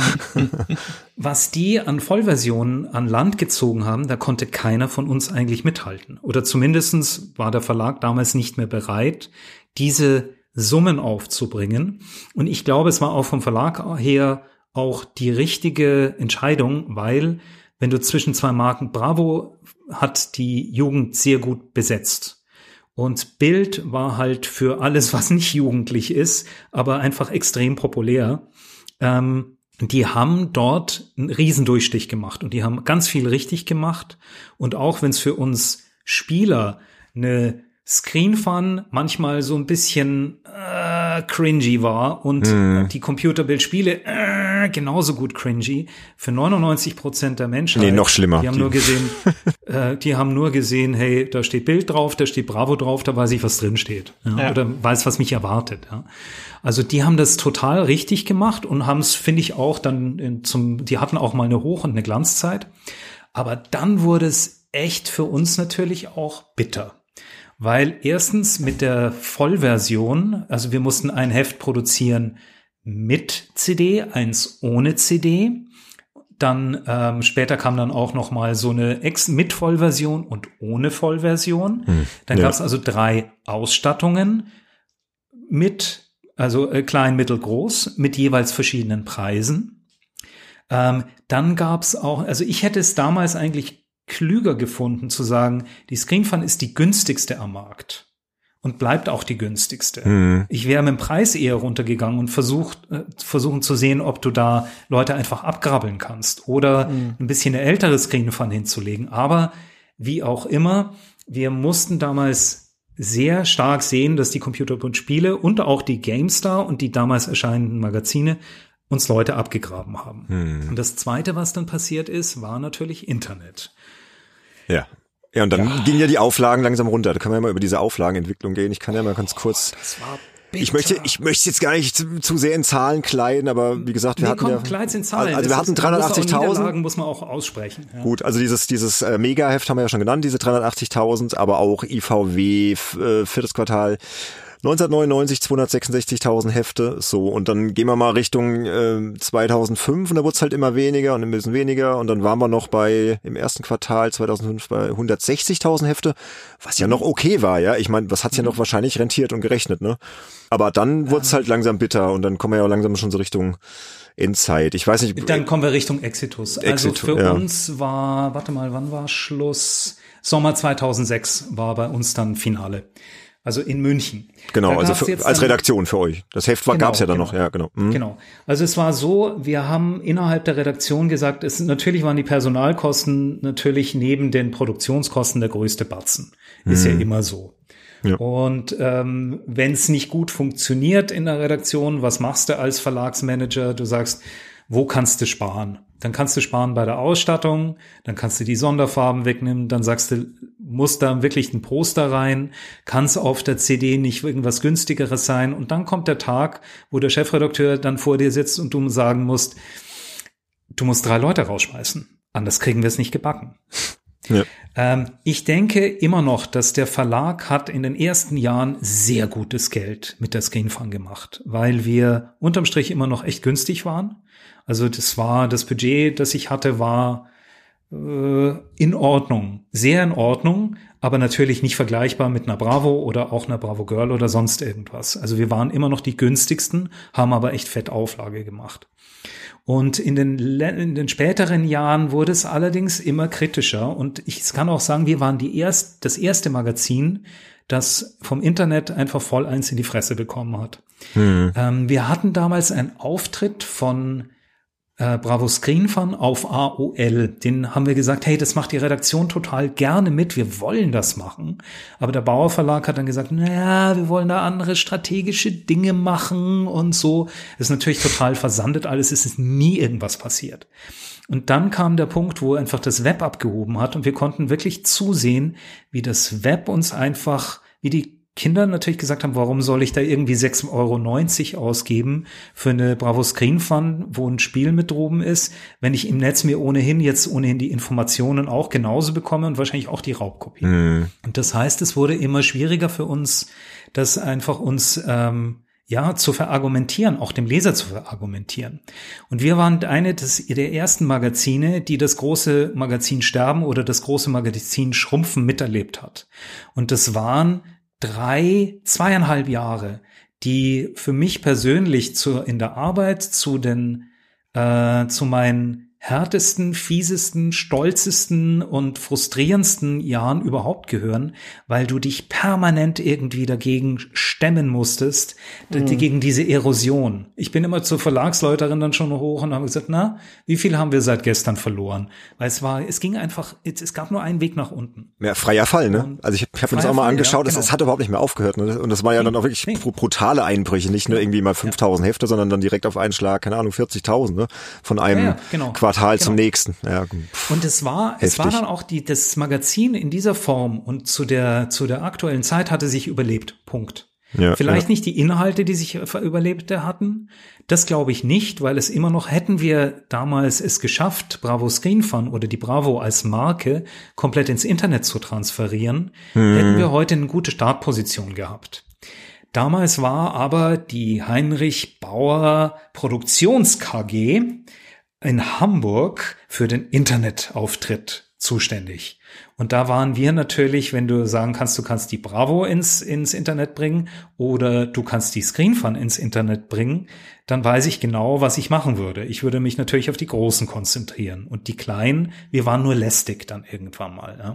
was die an Vollversionen an Land gezogen haben, da konnte keiner von uns eigentlich mithalten. Oder zumindestens war der Verlag damals nicht mehr bereit, diese Summen aufzubringen. Und ich glaube, es war auch vom Verlag her auch die richtige Entscheidung, weil wenn du zwischen zwei Marken Bravo hat die Jugend sehr gut besetzt. Und Bild war halt für alles, was nicht jugendlich ist, aber einfach extrem populär. Ähm, die haben dort einen Riesendurchstich gemacht und die haben ganz viel richtig gemacht. Und auch wenn es für uns Spieler eine Screen Fun manchmal so ein bisschen äh, cringy war und mm. die Computerbildspiele äh, genauso gut cringy für 99 Prozent der Menschen. Nee, noch schlimmer. Die haben die. nur gesehen, äh, die haben nur gesehen, hey, da steht Bild drauf, da steht Bravo drauf, da weiß ich, was drin steht. Ja, ja. Oder weiß, was mich erwartet. Ja. Also die haben das total richtig gemacht und haben es, finde ich, auch dann in, zum, die hatten auch mal eine Hoch- und eine Glanzzeit. Aber dann wurde es echt für uns natürlich auch bitter. Weil erstens mit der Vollversion, also wir mussten ein Heft produzieren mit CD, eins ohne CD. Dann ähm, später kam dann auch noch mal so eine Ex mit Vollversion und ohne Vollversion. Hm, dann ja. gab es also drei Ausstattungen mit also äh, klein, mittel, groß, mit jeweils verschiedenen Preisen. Ähm, dann gab's auch, also ich hätte es damals eigentlich klüger gefunden zu sagen, die Screenfun ist die günstigste am Markt und bleibt auch die günstigste. Mhm. Ich wäre mit dem Preis eher runtergegangen und versucht, äh, versuchen zu sehen, ob du da Leute einfach abgrabbeln kannst oder mhm. ein bisschen eine ältere Screenfun hinzulegen. Aber wie auch immer, wir mussten damals sehr stark sehen, dass die Computerbund Spiele und auch die GameStar und die damals erscheinenden Magazine uns Leute abgegraben haben. Hm. Und das zweite, was dann passiert ist, war natürlich Internet. Ja. Ja, und dann ja. gingen ja die Auflagen langsam runter. Da können wir ja mal über diese Auflagenentwicklung gehen. Ich kann ja mal ganz kurz. Das war Bitter. Ich möchte, ich möchte jetzt gar nicht zu, zu, sehr in Zahlen kleiden, aber wie gesagt, wir nee, hatten komm, ja, kleid's in Zahlen. Also wir hatten 380.000. muss man auch aussprechen. Ja. Gut, also dieses dieses äh, Mega-Heft haben wir ja schon genannt, diese 380.000, aber auch IVW äh, viertes Quartal 1999 266.000 Hefte, so und dann gehen wir mal Richtung äh, 2005 und da wurde es halt immer weniger und ein bisschen weniger und dann waren wir noch bei im ersten Quartal 2005 bei 160.000 Hefte, was ja noch okay war, ja. Ich meine, was hat's ja noch mhm. wahrscheinlich rentiert und gerechnet, ne? Aber dann wurde es halt langsam bitter und dann kommen wir ja auch langsam schon so Richtung Endzeit. Ich weiß nicht. Dann kommen wir Richtung Exitus. Also Exitus für ja. uns war, warte mal, wann war Schluss? Sommer 2006 war bei uns dann Finale also in München. Genau, also für, als Redaktion für euch. Das Heft genau, gab es ja dann genau, noch, ja, genau. Mhm. Genau. Also es war so, wir haben innerhalb der Redaktion gesagt, es natürlich waren die Personalkosten natürlich neben den Produktionskosten der größte Batzen. Ist mhm. ja immer so. Ja. Und ähm, wenn es nicht gut funktioniert in der Redaktion, was machst du als Verlagsmanager? Du sagst, wo kannst du sparen? Dann kannst du sparen bei der Ausstattung, dann kannst du die Sonderfarben wegnehmen, dann sagst du, muss da wirklich ein Poster rein, kann es auf der CD nicht irgendwas günstigeres sein und dann kommt der Tag, wo der Chefredakteur dann vor dir sitzt und du sagen musst, du musst drei Leute rausschmeißen, anders kriegen wir es nicht gebacken. Ja. Ähm, ich denke immer noch, dass der Verlag hat in den ersten Jahren sehr gutes Geld mit der Screenfun gemacht, weil wir unterm Strich immer noch echt günstig waren. Also das war, das Budget, das ich hatte, war äh, in Ordnung, sehr in Ordnung, aber natürlich nicht vergleichbar mit einer Bravo oder auch einer Bravo Girl oder sonst irgendwas. Also wir waren immer noch die günstigsten, haben aber echt fett Auflage gemacht. Und in den, in den späteren Jahren wurde es allerdings immer kritischer. Und ich kann auch sagen, wir waren die erst, das erste Magazin, das vom Internet einfach voll eins in die Fresse bekommen hat. Hm. Ähm, wir hatten damals einen Auftritt von äh, Bravo Screen Fun auf AOL. Den haben wir gesagt, hey, das macht die Redaktion total gerne mit, wir wollen das machen. Aber der Bauer Verlag hat dann gesagt, naja, wir wollen da andere strategische Dinge machen und so. Ist natürlich total versandet alles, es ist nie irgendwas passiert. Und dann kam der Punkt, wo einfach das Web abgehoben hat und wir konnten wirklich zusehen, wie das Web uns einfach, wie die Kinder natürlich gesagt haben, warum soll ich da irgendwie 6,90 Euro ausgeben für eine Bravo Screen Fun, wo ein Spiel mit droben ist, wenn ich im Netz mir ohnehin jetzt ohnehin die Informationen auch genauso bekomme und wahrscheinlich auch die Raubkopie. Mhm. Und das heißt, es wurde immer schwieriger für uns, das einfach uns ähm, ja, zu verargumentieren, auch dem Leser zu verargumentieren. Und wir waren eine des, der ersten Magazine, die das große Magazin Sterben oder das große Magazin Schrumpfen miterlebt hat. Und das waren drei, zweieinhalb Jahre, die für mich persönlich zu, in der Arbeit zu den, äh, zu meinen härtesten, fiesesten, stolzesten und frustrierendsten Jahren überhaupt gehören, weil du dich permanent irgendwie dagegen stemmen musstest, mhm. gegen diese Erosion. Ich bin immer zur Verlagsläuterin dann schon hoch und habe gesagt, na, wie viel haben wir seit gestern verloren? Weil es war, es ging einfach, es gab nur einen Weg nach unten. Ja, freier Fall, ne? Also ich habe mir das auch mal angeschaut, ja, genau. es, hat überhaupt nicht mehr aufgehört. Ne? Und das war ja dann auch wirklich nee. brutale Einbrüche, nicht nur irgendwie mal 5000 ja. Hefte, sondern dann direkt auf einen Schlag, keine Ahnung, 40.000, ne? Von einem ja, genau. Quartal genau. zum nächsten. Ja, und es war, heftig. es war dann auch die, das Magazin in dieser Form und zu der, zu der aktuellen Zeit hatte sich überlebt. Punkt. Ja, Vielleicht ja. nicht die Inhalte, die sich überlebte hatten. Das glaube ich nicht, weil es immer noch, hätten wir damals es geschafft, Bravo Screen Fun oder die Bravo als Marke komplett ins Internet zu transferieren, hm. hätten wir heute eine gute Startposition gehabt. Damals war aber die Heinrich Bauer Produktions KG in Hamburg für den Internetauftritt zuständig. Und da waren wir natürlich, wenn du sagen kannst, du kannst die Bravo ins, ins Internet bringen oder du kannst die Screenfun ins Internet bringen, dann weiß ich genau, was ich machen würde. Ich würde mich natürlich auf die Großen konzentrieren. Und die Kleinen, wir waren nur lästig dann irgendwann mal. Ja?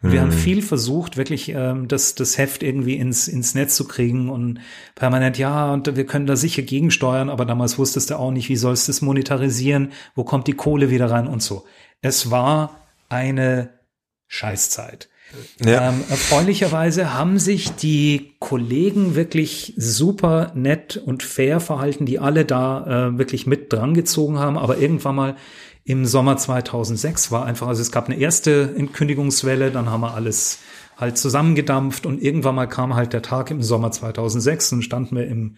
Und mhm. wir haben mhm. viel versucht, wirklich ähm, das, das Heft irgendwie ins, ins Netz zu kriegen und permanent, ja, und wir können da sicher gegensteuern, aber damals wusstest du auch nicht, wie sollst du es monetarisieren, wo kommt die Kohle wieder rein und so. Es war eine Scheißzeit. Ja. Ähm, erfreulicherweise haben sich die Kollegen wirklich super nett und fair verhalten, die alle da äh, wirklich mit drangezogen haben. Aber irgendwann mal im Sommer 2006 war einfach, also es gab eine erste Entkündigungswelle, dann haben wir alles halt zusammengedampft und irgendwann mal kam halt der Tag im Sommer 2006 und standen wir im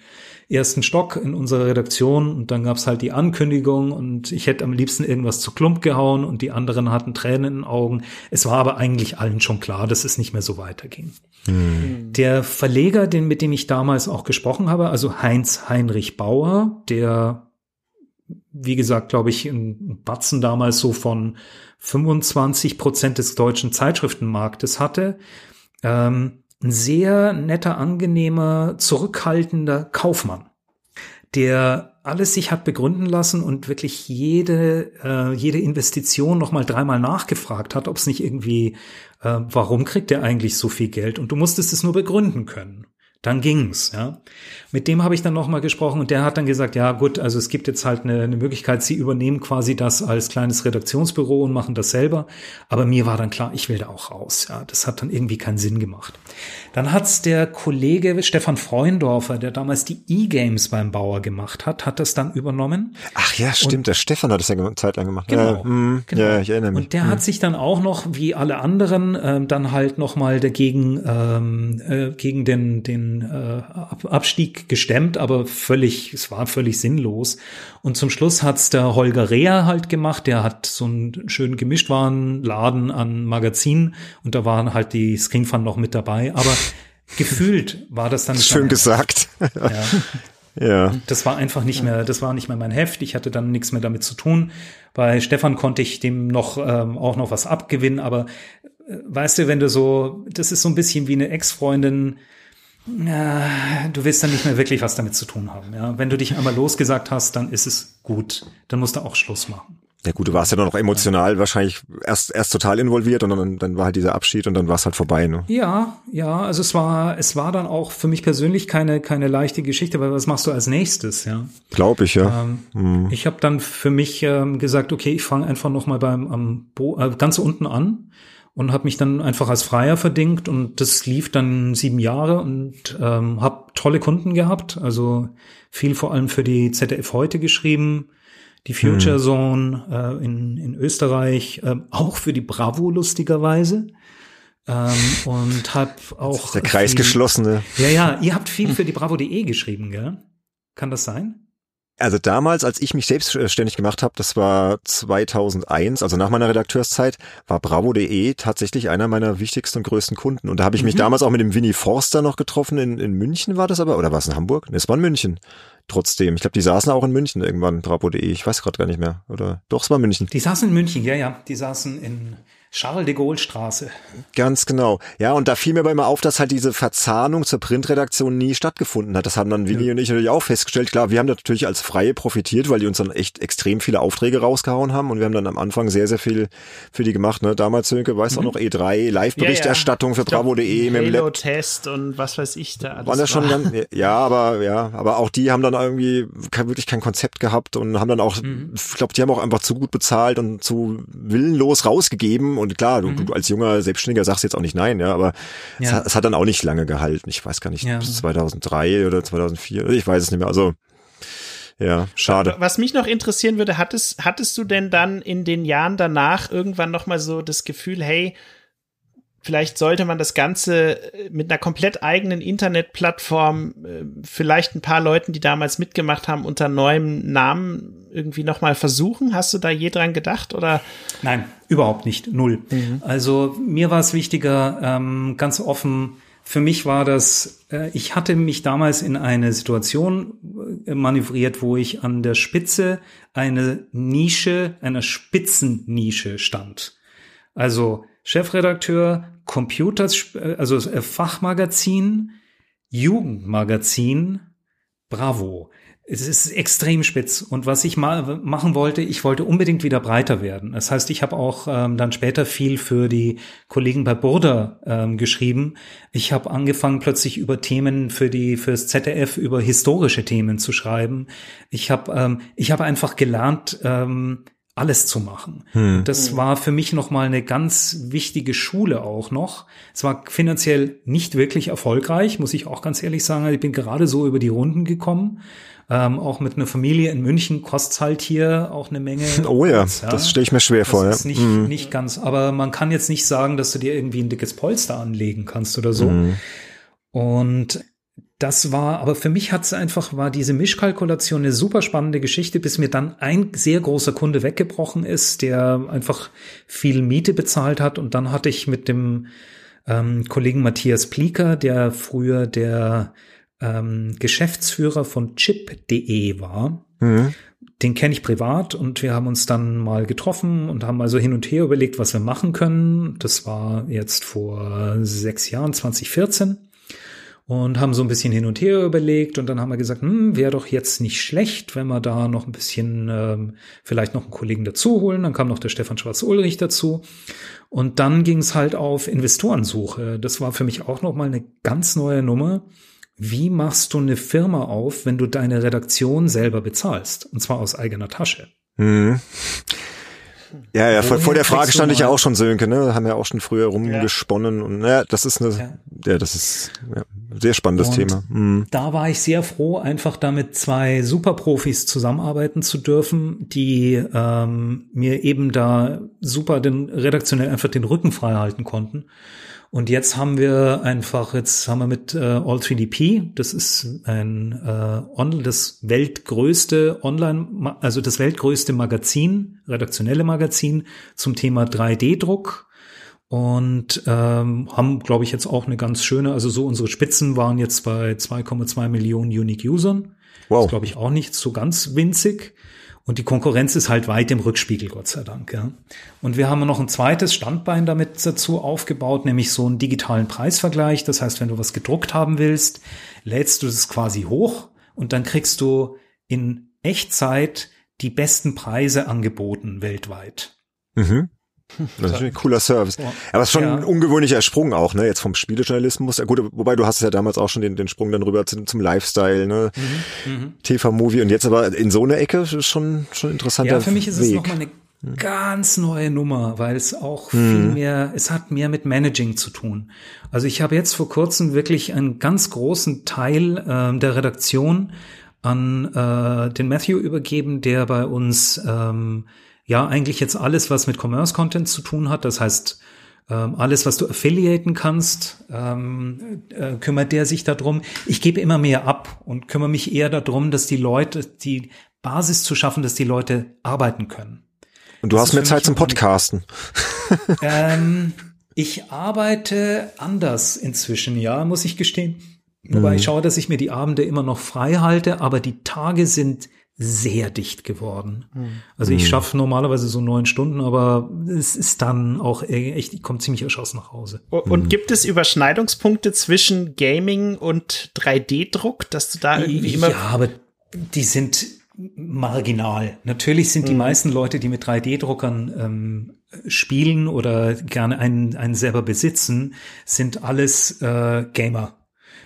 ersten Stock in unserer Redaktion und dann gab's halt die Ankündigung und ich hätte am liebsten irgendwas zu Klump gehauen und die anderen hatten Tränen in den Augen. Es war aber eigentlich allen schon klar, dass es nicht mehr so weiterging. Mhm. Der Verleger, den, mit dem ich damals auch gesprochen habe, also Heinz Heinrich Bauer, der wie gesagt, glaube ich, ein Batzen damals so von 25 Prozent des deutschen Zeitschriftenmarktes hatte. Ähm, ein sehr netter, angenehmer, zurückhaltender Kaufmann, der alles sich hat begründen lassen und wirklich jede, äh, jede Investition nochmal dreimal nachgefragt hat, ob es nicht irgendwie, äh, warum kriegt er eigentlich so viel Geld? Und du musstest es nur begründen können dann ging's, ja. Mit dem habe ich dann nochmal gesprochen und der hat dann gesagt, ja gut, also es gibt jetzt halt eine, eine, Möglichkeit, sie übernehmen quasi das als kleines Redaktionsbüro und machen das selber. Aber mir war dann klar, ich will da auch raus, ja. Das hat dann irgendwie keinen Sinn gemacht. Dann hat's der Kollege Stefan Freundorfer, der damals die E-Games beim Bauer gemacht hat, hat das dann übernommen. Ach ja, stimmt, und, der Stefan hat das ja eine Zeit lang gemacht. Genau, ja, mh, genau. ja ich erinnere mich. Und der mhm. hat sich dann auch noch, wie alle anderen, ähm, dann halt nochmal dagegen, ähm, äh, gegen den, den äh, Abstieg gestemmt, aber völlig, es war völlig sinnlos. Und zum Schluss hat's der Holger Reher halt gemacht, der hat so einen schönen Gemischtwarenladen an Magazinen und da waren halt die Screenfun noch mit dabei, aber gefühlt war das dann schön gesagt. Ja. Ja. Das war einfach nicht mehr, das war nicht mehr mein Heft. Ich hatte dann nichts mehr damit zu tun. Bei Stefan konnte ich dem noch ähm, auch noch was abgewinnen, aber äh, weißt du, wenn du so, das ist so ein bisschen wie eine Ex-Freundin, ja, du willst dann nicht mehr wirklich was damit zu tun haben. Ja? Wenn du dich einmal losgesagt hast, dann ist es gut. Dann musst du auch Schluss machen. Ja gut, du warst ja dann noch emotional wahrscheinlich erst erst total involviert und dann, dann war halt dieser Abschied und dann war es halt vorbei. Ne? Ja, ja, also es war es war dann auch für mich persönlich keine keine leichte Geschichte, weil was machst du als nächstes, ja? Glaube ich ja. Ähm, hm. Ich habe dann für mich ähm, gesagt, okay, ich fange einfach noch mal beim am Bo äh, ganz unten an und habe mich dann einfach als Freier verdingt und das lief dann sieben Jahre und ähm, habe tolle Kunden gehabt, also viel vor allem für die ZDF heute geschrieben die Future hm. Zone äh, in, in Österreich, äh, auch für die Bravo lustigerweise. Ähm, und hab auch. Der Kreis viel, geschlossene. Ja, ja, ihr habt viel für die Bravo.de geschrieben, gell? Kann das sein? Also damals, als ich mich selbstständig gemacht habe, das war 2001, also nach meiner Redakteurszeit, war Bravo.de tatsächlich einer meiner wichtigsten und größten Kunden. Und da habe ich mich mhm. damals auch mit dem Winnie Forster noch getroffen. In, in München war das aber, oder war es in Hamburg? Es war in München trotzdem. Ich glaube, die saßen auch in München irgendwann, Bravo.de. Ich weiß gerade gar nicht mehr. Oder doch, es war München. Die saßen in München, ja, ja. Die saßen in Charles de Gaulle Straße. Ganz genau. Ja, und da fiel mir aber immer auf, dass halt diese Verzahnung zur Printredaktion nie stattgefunden hat. Das haben dann Willi ja. und ich natürlich auch festgestellt. Klar, wir haben natürlich als Freie profitiert, weil die uns dann echt extrem viele Aufträge rausgehauen haben und wir haben dann am Anfang sehr, sehr viel für die gemacht. Ne? Damals, Sönke, weißt du mhm. auch noch, E3, Live-Berichterstattung ja, ja. für Bravo.de. Halo-Test und was weiß ich da alles. Waren das schon dann, ja, aber ja, aber auch die haben dann irgendwie kein, wirklich kein Konzept gehabt und haben dann auch, mhm. ich glaube, die haben auch einfach zu gut bezahlt und zu willenlos rausgegeben und klar, du, mhm. du als junger Selbstständiger sagst jetzt auch nicht nein, ja, aber ja. Es, hat, es, hat, dann auch nicht lange gehalten. Ich weiß gar nicht, ja. bis 2003 oder 2004, ich weiß es nicht mehr. Also ja, schade. Was mich noch interessieren würde, hattest, hattest du denn dann in den Jahren danach irgendwann nochmal so das Gefühl, hey, Vielleicht sollte man das Ganze äh, mit einer komplett eigenen Internetplattform äh, vielleicht ein paar Leuten, die damals mitgemacht haben, unter neuem Namen irgendwie nochmal versuchen. Hast du da je dran gedacht oder? Nein, überhaupt nicht. Null. Mhm. Also mir war es wichtiger, ähm, ganz offen, für mich war das, äh, ich hatte mich damals in eine Situation äh, manövriert, wo ich an der Spitze eine Nische, einer Spitzennische stand. Also Chefredakteur, Computers, also äh, Fachmagazin, Jugendmagazin, Bravo. Es ist extrem spitz. Und was ich mal machen wollte, ich wollte unbedingt wieder breiter werden. Das heißt, ich habe auch ähm, dann später viel für die Kollegen bei Burda ähm, geschrieben. Ich habe angefangen, plötzlich über Themen für die fürs ZDF über historische Themen zu schreiben. Ich habe ähm, ich habe einfach gelernt, ähm, alles zu machen. Hm. Das hm. war für mich nochmal eine ganz wichtige Schule auch noch. Es war finanziell nicht wirklich erfolgreich, muss ich auch ganz ehrlich sagen. Ich bin gerade so über die Runden gekommen. Ähm, auch mit einer Familie in München kostet's halt hier auch eine Menge. Oh ja, Holz, ja. das stelle ich mir schwer das vor. Das ist nicht, mhm. nicht ganz, aber man kann jetzt nicht sagen, dass du dir irgendwie ein dickes Polster anlegen kannst oder so. Mhm. Und das war, aber für mich hat es einfach, war diese Mischkalkulation eine super spannende Geschichte, bis mir dann ein sehr großer Kunde weggebrochen ist, der einfach viel Miete bezahlt hat. Und dann hatte ich mit dem ähm, Kollegen Matthias Plieker, der früher der ähm, Geschäftsführer von chip.de war. Mhm. Den kenne ich privat und wir haben uns dann mal getroffen und haben also hin und her überlegt, was wir machen können. Das war jetzt vor sechs Jahren, 2014 und haben so ein bisschen hin und her überlegt und dann haben wir gesagt, hm, wäre doch jetzt nicht schlecht, wenn wir da noch ein bisschen ähm, vielleicht noch einen Kollegen dazu holen. Dann kam noch der Stefan Schwarz-Ulrich dazu und dann ging es halt auf Investorensuche. Das war für mich auch noch mal eine ganz neue Nummer. Wie machst du eine Firma auf, wenn du deine Redaktion selber bezahlst und zwar aus eigener Tasche? Mhm. Ja, ja, vor, vor der Frage stand ich ja auch schon, Sönke, ne? Haben ja auch schon früher rumgesponnen ja. und ja, das ist eine, ja, ja das ist ja, sehr spannendes und Thema. Mhm. Da war ich sehr froh, einfach damit zwei Superprofis zusammenarbeiten zu dürfen, die ähm, mir eben da super den redaktionell einfach den Rücken frei halten konnten. Und jetzt haben wir einfach, jetzt haben wir mit äh, All3DP, das ist ein äh, on, das weltgrößte Online, also das weltgrößte Magazin, redaktionelle Magazin zum Thema 3D-Druck und ähm, haben, glaube ich, jetzt auch eine ganz schöne, also so unsere Spitzen waren jetzt bei 2,2 Millionen Unique Usern. Wow. Das glaube ich auch nicht so ganz winzig. Und die Konkurrenz ist halt weit im Rückspiegel, Gott sei Dank. Ja. Und wir haben noch ein zweites Standbein damit dazu aufgebaut, nämlich so einen digitalen Preisvergleich. Das heißt, wenn du was gedruckt haben willst, lädst du das quasi hoch und dann kriegst du in Echtzeit die besten Preise angeboten weltweit. Mhm. Das ist ein cooler Service. Aber es ist schon ja. ein ungewöhnlicher Sprung auch, ne? Jetzt vom Spielejournalismus. Ja, gut, wobei du hast ja damals auch schon den, den Sprung dann rüber zum, zum Lifestyle, ne? Mhm, mhm. TV-Movie und jetzt aber in so eine Ecke schon, schon interessant. Ja, für mich ist Weg. es nochmal eine mhm. ganz neue Nummer, weil es auch viel mhm. mehr, es hat mehr mit Managing zu tun. Also ich habe jetzt vor kurzem wirklich einen ganz großen Teil äh, der Redaktion an äh, den Matthew übergeben, der bei uns ähm, ja eigentlich jetzt alles, was mit Commerce Content zu tun hat, das heißt ähm, alles, was du affiliaten kannst, ähm, äh, kümmert der sich darum. Ich gebe immer mehr ab und kümmere mich eher darum, dass die Leute, die Basis zu schaffen, dass die Leute arbeiten können. Und du das hast mehr Zeit zum Podcasten. Ähm, ich arbeite anders inzwischen, ja, muss ich gestehen. Wobei mhm. ich schaue, dass ich mir die Abende immer noch frei halte, aber die Tage sind sehr dicht geworden. Mhm. Also ich hm. schaffe normalerweise so neun Stunden, aber es ist dann auch echt, ich komme ziemlich erschossen nach Hause. Und mhm. gibt es Überschneidungspunkte zwischen Gaming und 3D-Druck, dass du da irgendwie immer. Ja, aber die sind marginal. Natürlich sind die mhm. meisten Leute, die mit 3D-Druckern ähm, spielen oder gerne einen, einen selber besitzen, sind alles äh, Gamer.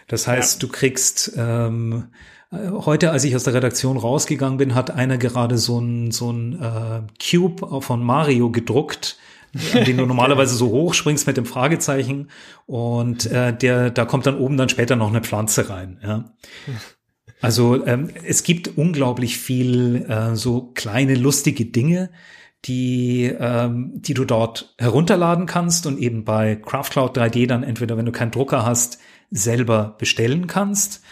Das heißt, ja. du kriegst ähm, Heute, als ich aus der Redaktion rausgegangen bin, hat einer gerade so ein, so ein äh, Cube von Mario gedruckt, an den du normalerweise so hoch springst mit dem Fragezeichen und äh, der, da kommt dann oben dann später noch eine Pflanze rein. Ja. Also ähm, es gibt unglaublich viel äh, so kleine lustige Dinge, die, ähm, die du dort herunterladen kannst und eben bei CraftCloud 3D dann entweder, wenn du keinen Drucker hast, selber bestellen kannst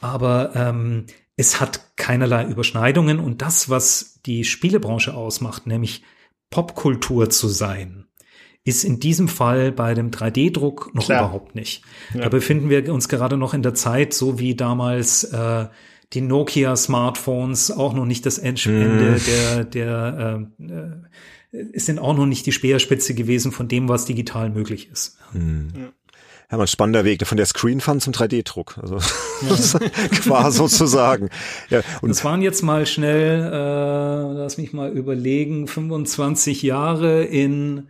aber ähm, es hat keinerlei Überschneidungen und das, was die Spielebranche ausmacht, nämlich Popkultur zu sein, ist in diesem Fall bei dem 3D-Druck noch Klar. überhaupt nicht. Ja. Da befinden wir uns gerade noch in der Zeit, so wie damals äh, die Nokia-Smartphones auch noch nicht das Endende mm. der, der äh, äh, sind auch noch nicht die Speerspitze gewesen von dem, was digital möglich ist. Mm. Ja ja, ein spannender Weg, von der Screen-Fun zum 3D-Druck. Also ja. quasi sozusagen. Ja, und das waren jetzt mal schnell, äh, lass mich mal überlegen, 25 Jahre in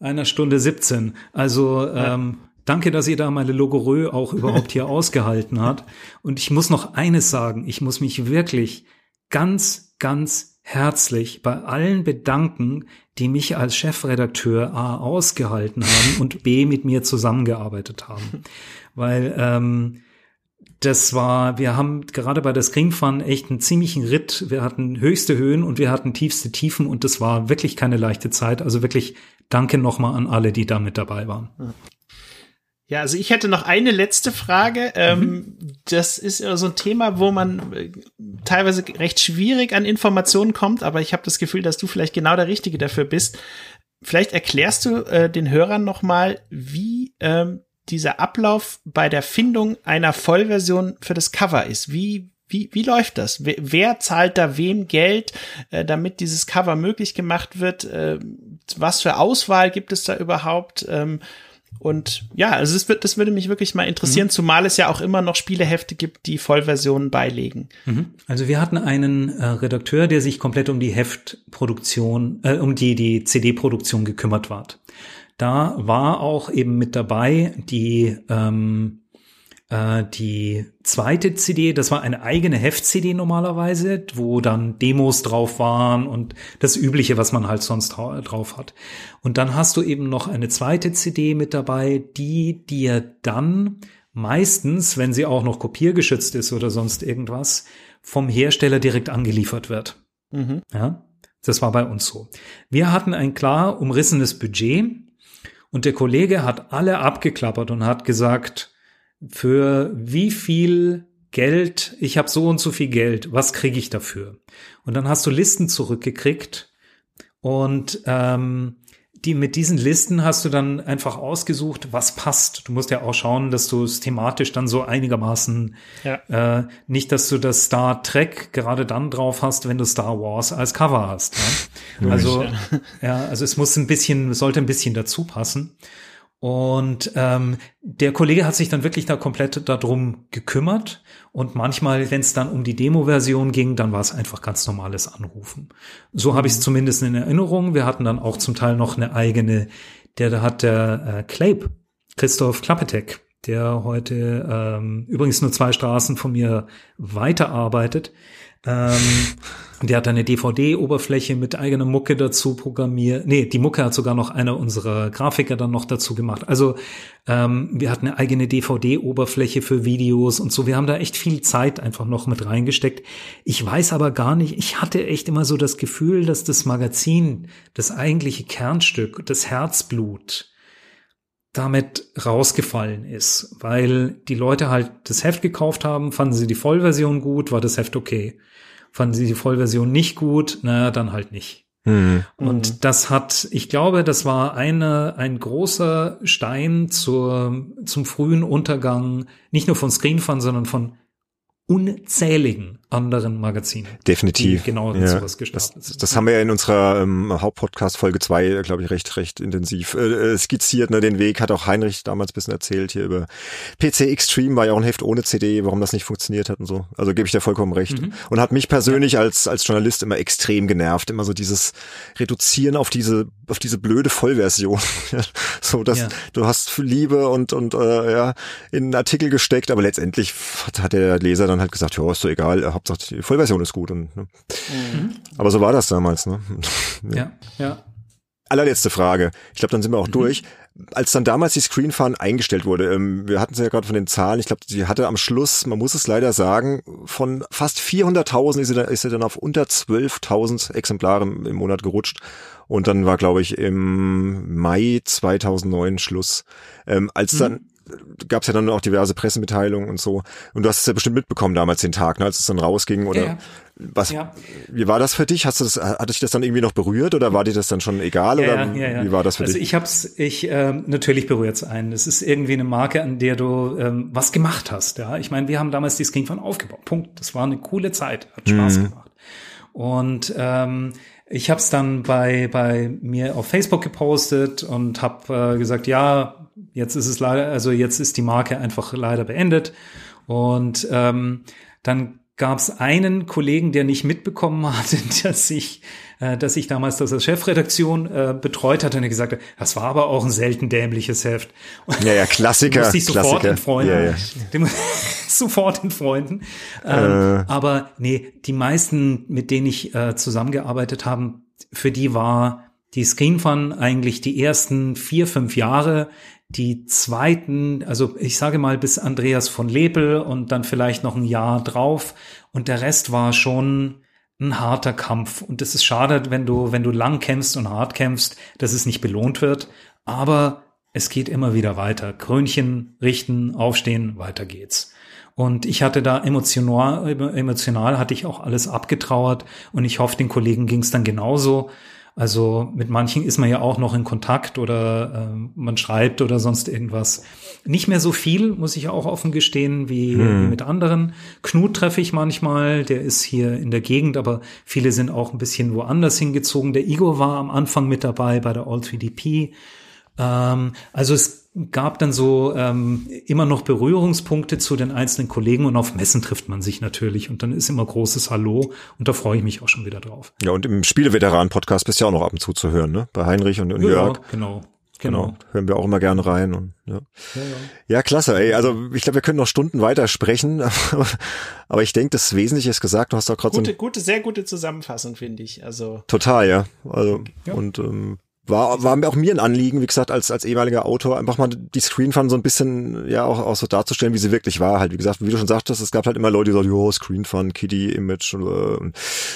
einer Stunde 17. Also ähm, danke, dass ihr da meine Logorö auch überhaupt hier ausgehalten hat. Und ich muss noch eines sagen, ich muss mich wirklich ganz, ganz herzlich bei allen bedanken, die mich als Chefredakteur A ausgehalten haben und B mit mir zusammengearbeitet haben. Weil ähm, das war, wir haben gerade bei der Screen Fun echt einen ziemlichen Ritt. Wir hatten höchste Höhen und wir hatten tiefste Tiefen und das war wirklich keine leichte Zeit. Also wirklich danke nochmal an alle, die da mit dabei waren. Ja, also ich hätte noch eine letzte Frage. Ähm, mhm. Das ist so ein Thema, wo man äh, teilweise recht schwierig an Informationen kommt, aber ich habe das Gefühl, dass du vielleicht genau der Richtige dafür bist. Vielleicht erklärst du äh, den Hörern noch mal, wie ähm, dieser Ablauf bei der Findung einer Vollversion für das Cover ist. Wie wie, wie läuft das? Wer, wer zahlt da wem Geld, äh, damit dieses Cover möglich gemacht wird? Äh, was für Auswahl gibt es da überhaupt? Ähm, und ja, also es wird, das würde mich wirklich mal interessieren, mhm. zumal es ja auch immer noch Spielehefte gibt, die Vollversionen beilegen. Mhm. Also wir hatten einen äh, Redakteur, der sich komplett um die Heftproduktion, äh, um die, die CD-Produktion gekümmert war. Da war auch eben mit dabei die ähm, äh, die zweite CD, das war eine eigene Heft-CD normalerweise, wo dann Demos drauf waren und das Übliche, was man halt sonst drauf hat. Und dann hast du eben noch eine zweite CD mit dabei, die dir dann meistens, wenn sie auch noch kopiergeschützt ist oder sonst irgendwas, vom Hersteller direkt angeliefert wird. Mhm. Ja, das war bei uns so. Wir hatten ein klar umrissenes Budget und der Kollege hat alle abgeklappert und hat gesagt, für wie viel Geld, ich habe so und so viel Geld, was kriege ich dafür? Und dann hast du Listen zurückgekriegt und ähm, die mit diesen Listen hast du dann einfach ausgesucht, was passt. Du musst ja auch schauen, dass du es thematisch dann so einigermaßen ja. äh, nicht, dass du das Star Trek gerade dann drauf hast, wenn du Star Wars als Cover hast. Ja? Also ja, also es muss ein bisschen, sollte ein bisschen dazu passen. Und ähm, der Kollege hat sich dann wirklich da komplett darum gekümmert. Und manchmal, wenn es dann um die Demo-Version ging, dann war es einfach ganz normales Anrufen. So habe ich es mhm. zumindest in Erinnerung. Wir hatten dann auch zum Teil noch eine eigene, der da hat der äh, Clape, Christoph Klappetek, der heute ähm, übrigens nur zwei Straßen von mir weiterarbeitet. Ähm, der hat eine DVD-Oberfläche mit eigener Mucke dazu programmiert. Nee, die Mucke hat sogar noch einer unserer Grafiker dann noch dazu gemacht. Also ähm, wir hatten eine eigene DVD-Oberfläche für Videos und so. Wir haben da echt viel Zeit einfach noch mit reingesteckt. Ich weiß aber gar nicht, ich hatte echt immer so das Gefühl, dass das Magazin, das eigentliche Kernstück, das Herzblut, damit rausgefallen ist, weil die Leute halt das Heft gekauft haben, fanden sie die Vollversion gut, war das Heft okay. Fanden sie die Vollversion nicht gut, naja, dann halt nicht. Mhm. Und das hat, ich glaube, das war eine, ein großer Stein zur, zum frühen Untergang, nicht nur von Screenfun, sondern von unzähligen anderen Magazinen. Definitiv. genau ja. sowas gestartet das, das haben wir ja in unserer ähm, Hauptpodcast Folge zwei, glaube ich, recht, recht intensiv äh, äh, skizziert. Ne? Den Weg hat auch Heinrich damals bisschen erzählt hier über PC Extreme, war ja auch ein Heft ohne CD, warum das nicht funktioniert hat und so. Also gebe ich dir vollkommen recht. Mhm. Und hat mich persönlich ja. als, als Journalist immer extrem genervt. Immer so dieses Reduzieren auf diese, auf diese blöde Vollversion. so, dass ja. du hast Liebe und, und äh, ja, in einen Artikel gesteckt, aber letztendlich hat, hat der Leser dann halt gesagt, ja, ist so egal, Hauptsache die Vollversion ist gut. Und, ne? Mhm. Aber so war das damals. Ne? ja. ja, ja. Allerletzte Frage. Ich glaube, dann sind wir auch mhm. durch. Als dann damals die Screenfun eingestellt wurde, ähm, wir hatten es ja gerade von den Zahlen, ich glaube, sie hatte am Schluss, man muss es leider sagen, von fast 400.000 ist sie, dann, ist sie dann auf unter 12.000 Exemplare im Monat gerutscht. Und dann war, glaube ich, im Mai 2009 Schluss. Ähm, als mhm. Gab es ja dann auch diverse Pressemitteilungen und so. Und du hast es ja bestimmt mitbekommen damals den Tag, ne, als es dann rausging oder ja, was? Ja. Wie war das für dich? Hast du das, hat dich das dann irgendwie noch berührt oder war dir das dann schon egal ja, oder ja, wie war das für also dich? Also ich hab's, ich ähm, natürlich berührt es einen. Es ist irgendwie eine Marke, an der du ähm, was gemacht hast. Ja, ich meine, wir haben damals die Screenfun aufgebaut. Punkt. Das war eine coole Zeit, hat Spaß mhm. gemacht. Und ähm, ich habe es dann bei bei mir auf Facebook gepostet und habe äh, gesagt, ja, Jetzt ist es leider, also jetzt ist die Marke einfach leider beendet. Und ähm, dann gab es einen Kollegen, der nicht mitbekommen hatte, dass ich, äh, dass ich damals das als Chefredaktion äh, betreut hatte und er gesagt hat, das war aber auch ein selten dämliches Heft. Und ja, ja, Klassiker. musste ich sofort Klassiker. entfreunden. Ja, ja. Dem, sofort entfreunden. Ähm, äh. Aber nee, die meisten, mit denen ich äh, zusammengearbeitet habe, für die war die Screenfun eigentlich die ersten vier, fünf Jahre die zweiten, also ich sage mal bis Andreas von Lepel und dann vielleicht noch ein Jahr drauf und der Rest war schon ein harter Kampf und es ist schade, wenn du wenn du lang kämpfst und hart kämpfst, dass es nicht belohnt wird, aber es geht immer wieder weiter. Krönchen richten, aufstehen, weiter geht's. Und ich hatte da emotional, emotional hatte ich auch alles abgetrauert und ich hoffe, den Kollegen ging's dann genauso. Also mit manchen ist man ja auch noch in Kontakt oder äh, man schreibt oder sonst irgendwas. Nicht mehr so viel, muss ich auch offen gestehen, wie, hm. wie mit anderen. Knut treffe ich manchmal, der ist hier in der Gegend, aber viele sind auch ein bisschen woanders hingezogen. Der Igor war am Anfang mit dabei bei der All 3DP. Ähm, also es gab dann so ähm, immer noch Berührungspunkte zu den einzelnen Kollegen und auf Messen trifft man sich natürlich und dann ist immer großes Hallo und da freue ich mich auch schon wieder drauf. Ja, und im Spieleveteran-Podcast bist du ja auch noch ab und zu zu hören, ne? Bei Heinrich und, und ja, Jörg. Genau. Genau. genau. Hören wir auch immer gerne rein. Und, ja. Ja, ja. ja, klasse. Ey. Also ich glaube, wir können noch Stunden weiter sprechen, aber ich denke, das Wesentliche ist gesagt. Du hast doch gerade gute, so gute, sehr gute Zusammenfassung, finde ich. Also total, ja. Also ja. und ähm, war, war mir auch mir ein Anliegen, wie gesagt, als, als ehemaliger Autor, einfach mal die Screenfun so ein bisschen, ja, auch, auch so darzustellen, wie sie wirklich war. Halt, wie gesagt, wie du schon sagtest, es gab halt immer Leute, die sagen, jo, Screenfun, Kitty, Image, äh,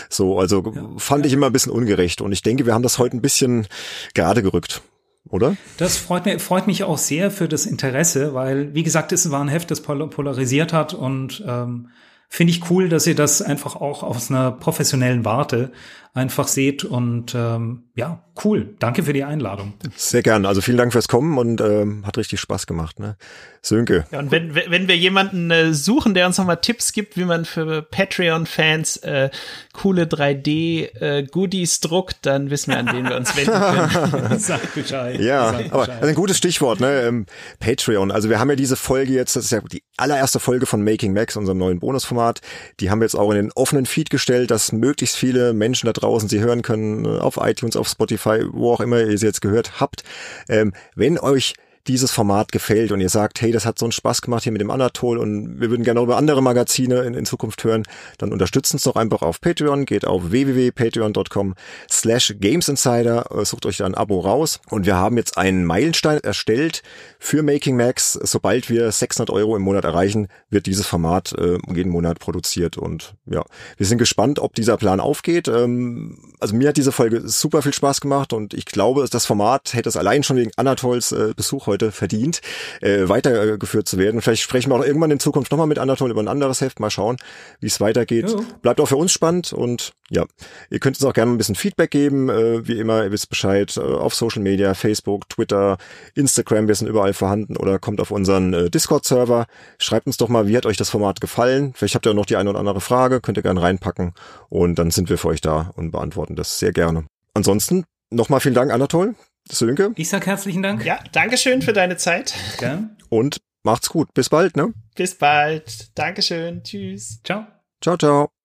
so, also ja, fand ja. ich immer ein bisschen ungerecht. Und ich denke, wir haben das heute ein bisschen gerade gerückt. Oder? Das freut mich, freut mich auch sehr für das Interesse, weil, wie gesagt, es war ein Heft, das polarisiert hat und ähm, finde ich cool, dass ihr das einfach auch aus einer professionellen Warte einfach seht. Und ähm, ja, cool. Danke für die Einladung. Sehr gern. Also vielen Dank fürs Kommen und ähm, hat richtig Spaß gemacht. Ne? Sönke. Ja, und wenn, wenn wir jemanden äh, suchen, der uns nochmal Tipps gibt, wie man für Patreon-Fans äh, coole 3D-Goodies äh, druckt, dann wissen wir, an wen wir uns wenden können. Sag Bescheid. Ja, Sag Bescheid. aber also ein gutes Stichwort, ne? Ähm, Patreon. Also wir haben ja diese Folge jetzt, das ist ja die allererste Folge von Making Max, unserem neuen Bonusformat. Die haben wir jetzt auch in den offenen Feed gestellt, dass möglichst viele Menschen da draußen sie hören können, äh, auf iTunes, auf Spotify, wo auch immer ihr sie jetzt gehört habt. Ähm, wenn euch dieses Format gefällt und ihr sagt, hey, das hat so einen Spaß gemacht hier mit dem Anatol und wir würden gerne über andere Magazine in, in Zukunft hören, dann unterstützt uns doch einfach auf Patreon, geht auf www.patreon.com slash gamesinsider, äh, sucht euch da ein Abo raus und wir haben jetzt einen Meilenstein erstellt für Making Max. Sobald wir 600 Euro im Monat erreichen, wird dieses Format äh, jeden Monat produziert und ja, wir sind gespannt, ob dieser Plan aufgeht. Ähm, also mir hat diese Folge super viel Spaß gemacht und ich glaube, das Format hätte es allein schon wegen Anatols äh, Besuch heute heute verdient, äh, weitergeführt zu werden. Vielleicht sprechen wir auch irgendwann in Zukunft nochmal mit Anatol über ein anderes Heft, mal schauen, wie es weitergeht. Ja. Bleibt auch für uns spannend und ja, ihr könnt uns auch gerne ein bisschen Feedback geben, äh, wie immer, ihr wisst Bescheid, äh, auf Social Media, Facebook, Twitter, Instagram, wir sind überall vorhanden oder kommt auf unseren äh, Discord-Server. Schreibt uns doch mal, wie hat euch das Format gefallen? Vielleicht habt ihr auch noch die eine oder andere Frage, könnt ihr gerne reinpacken und dann sind wir für euch da und beantworten das sehr gerne. Ansonsten nochmal vielen Dank, Anatol. Sönke. Ich sag herzlichen Dank. Ja, Dankeschön für deine Zeit. Gern. Und macht's gut. Bis bald, ne? Bis bald. Dankeschön. Tschüss. Ciao. Ciao, ciao.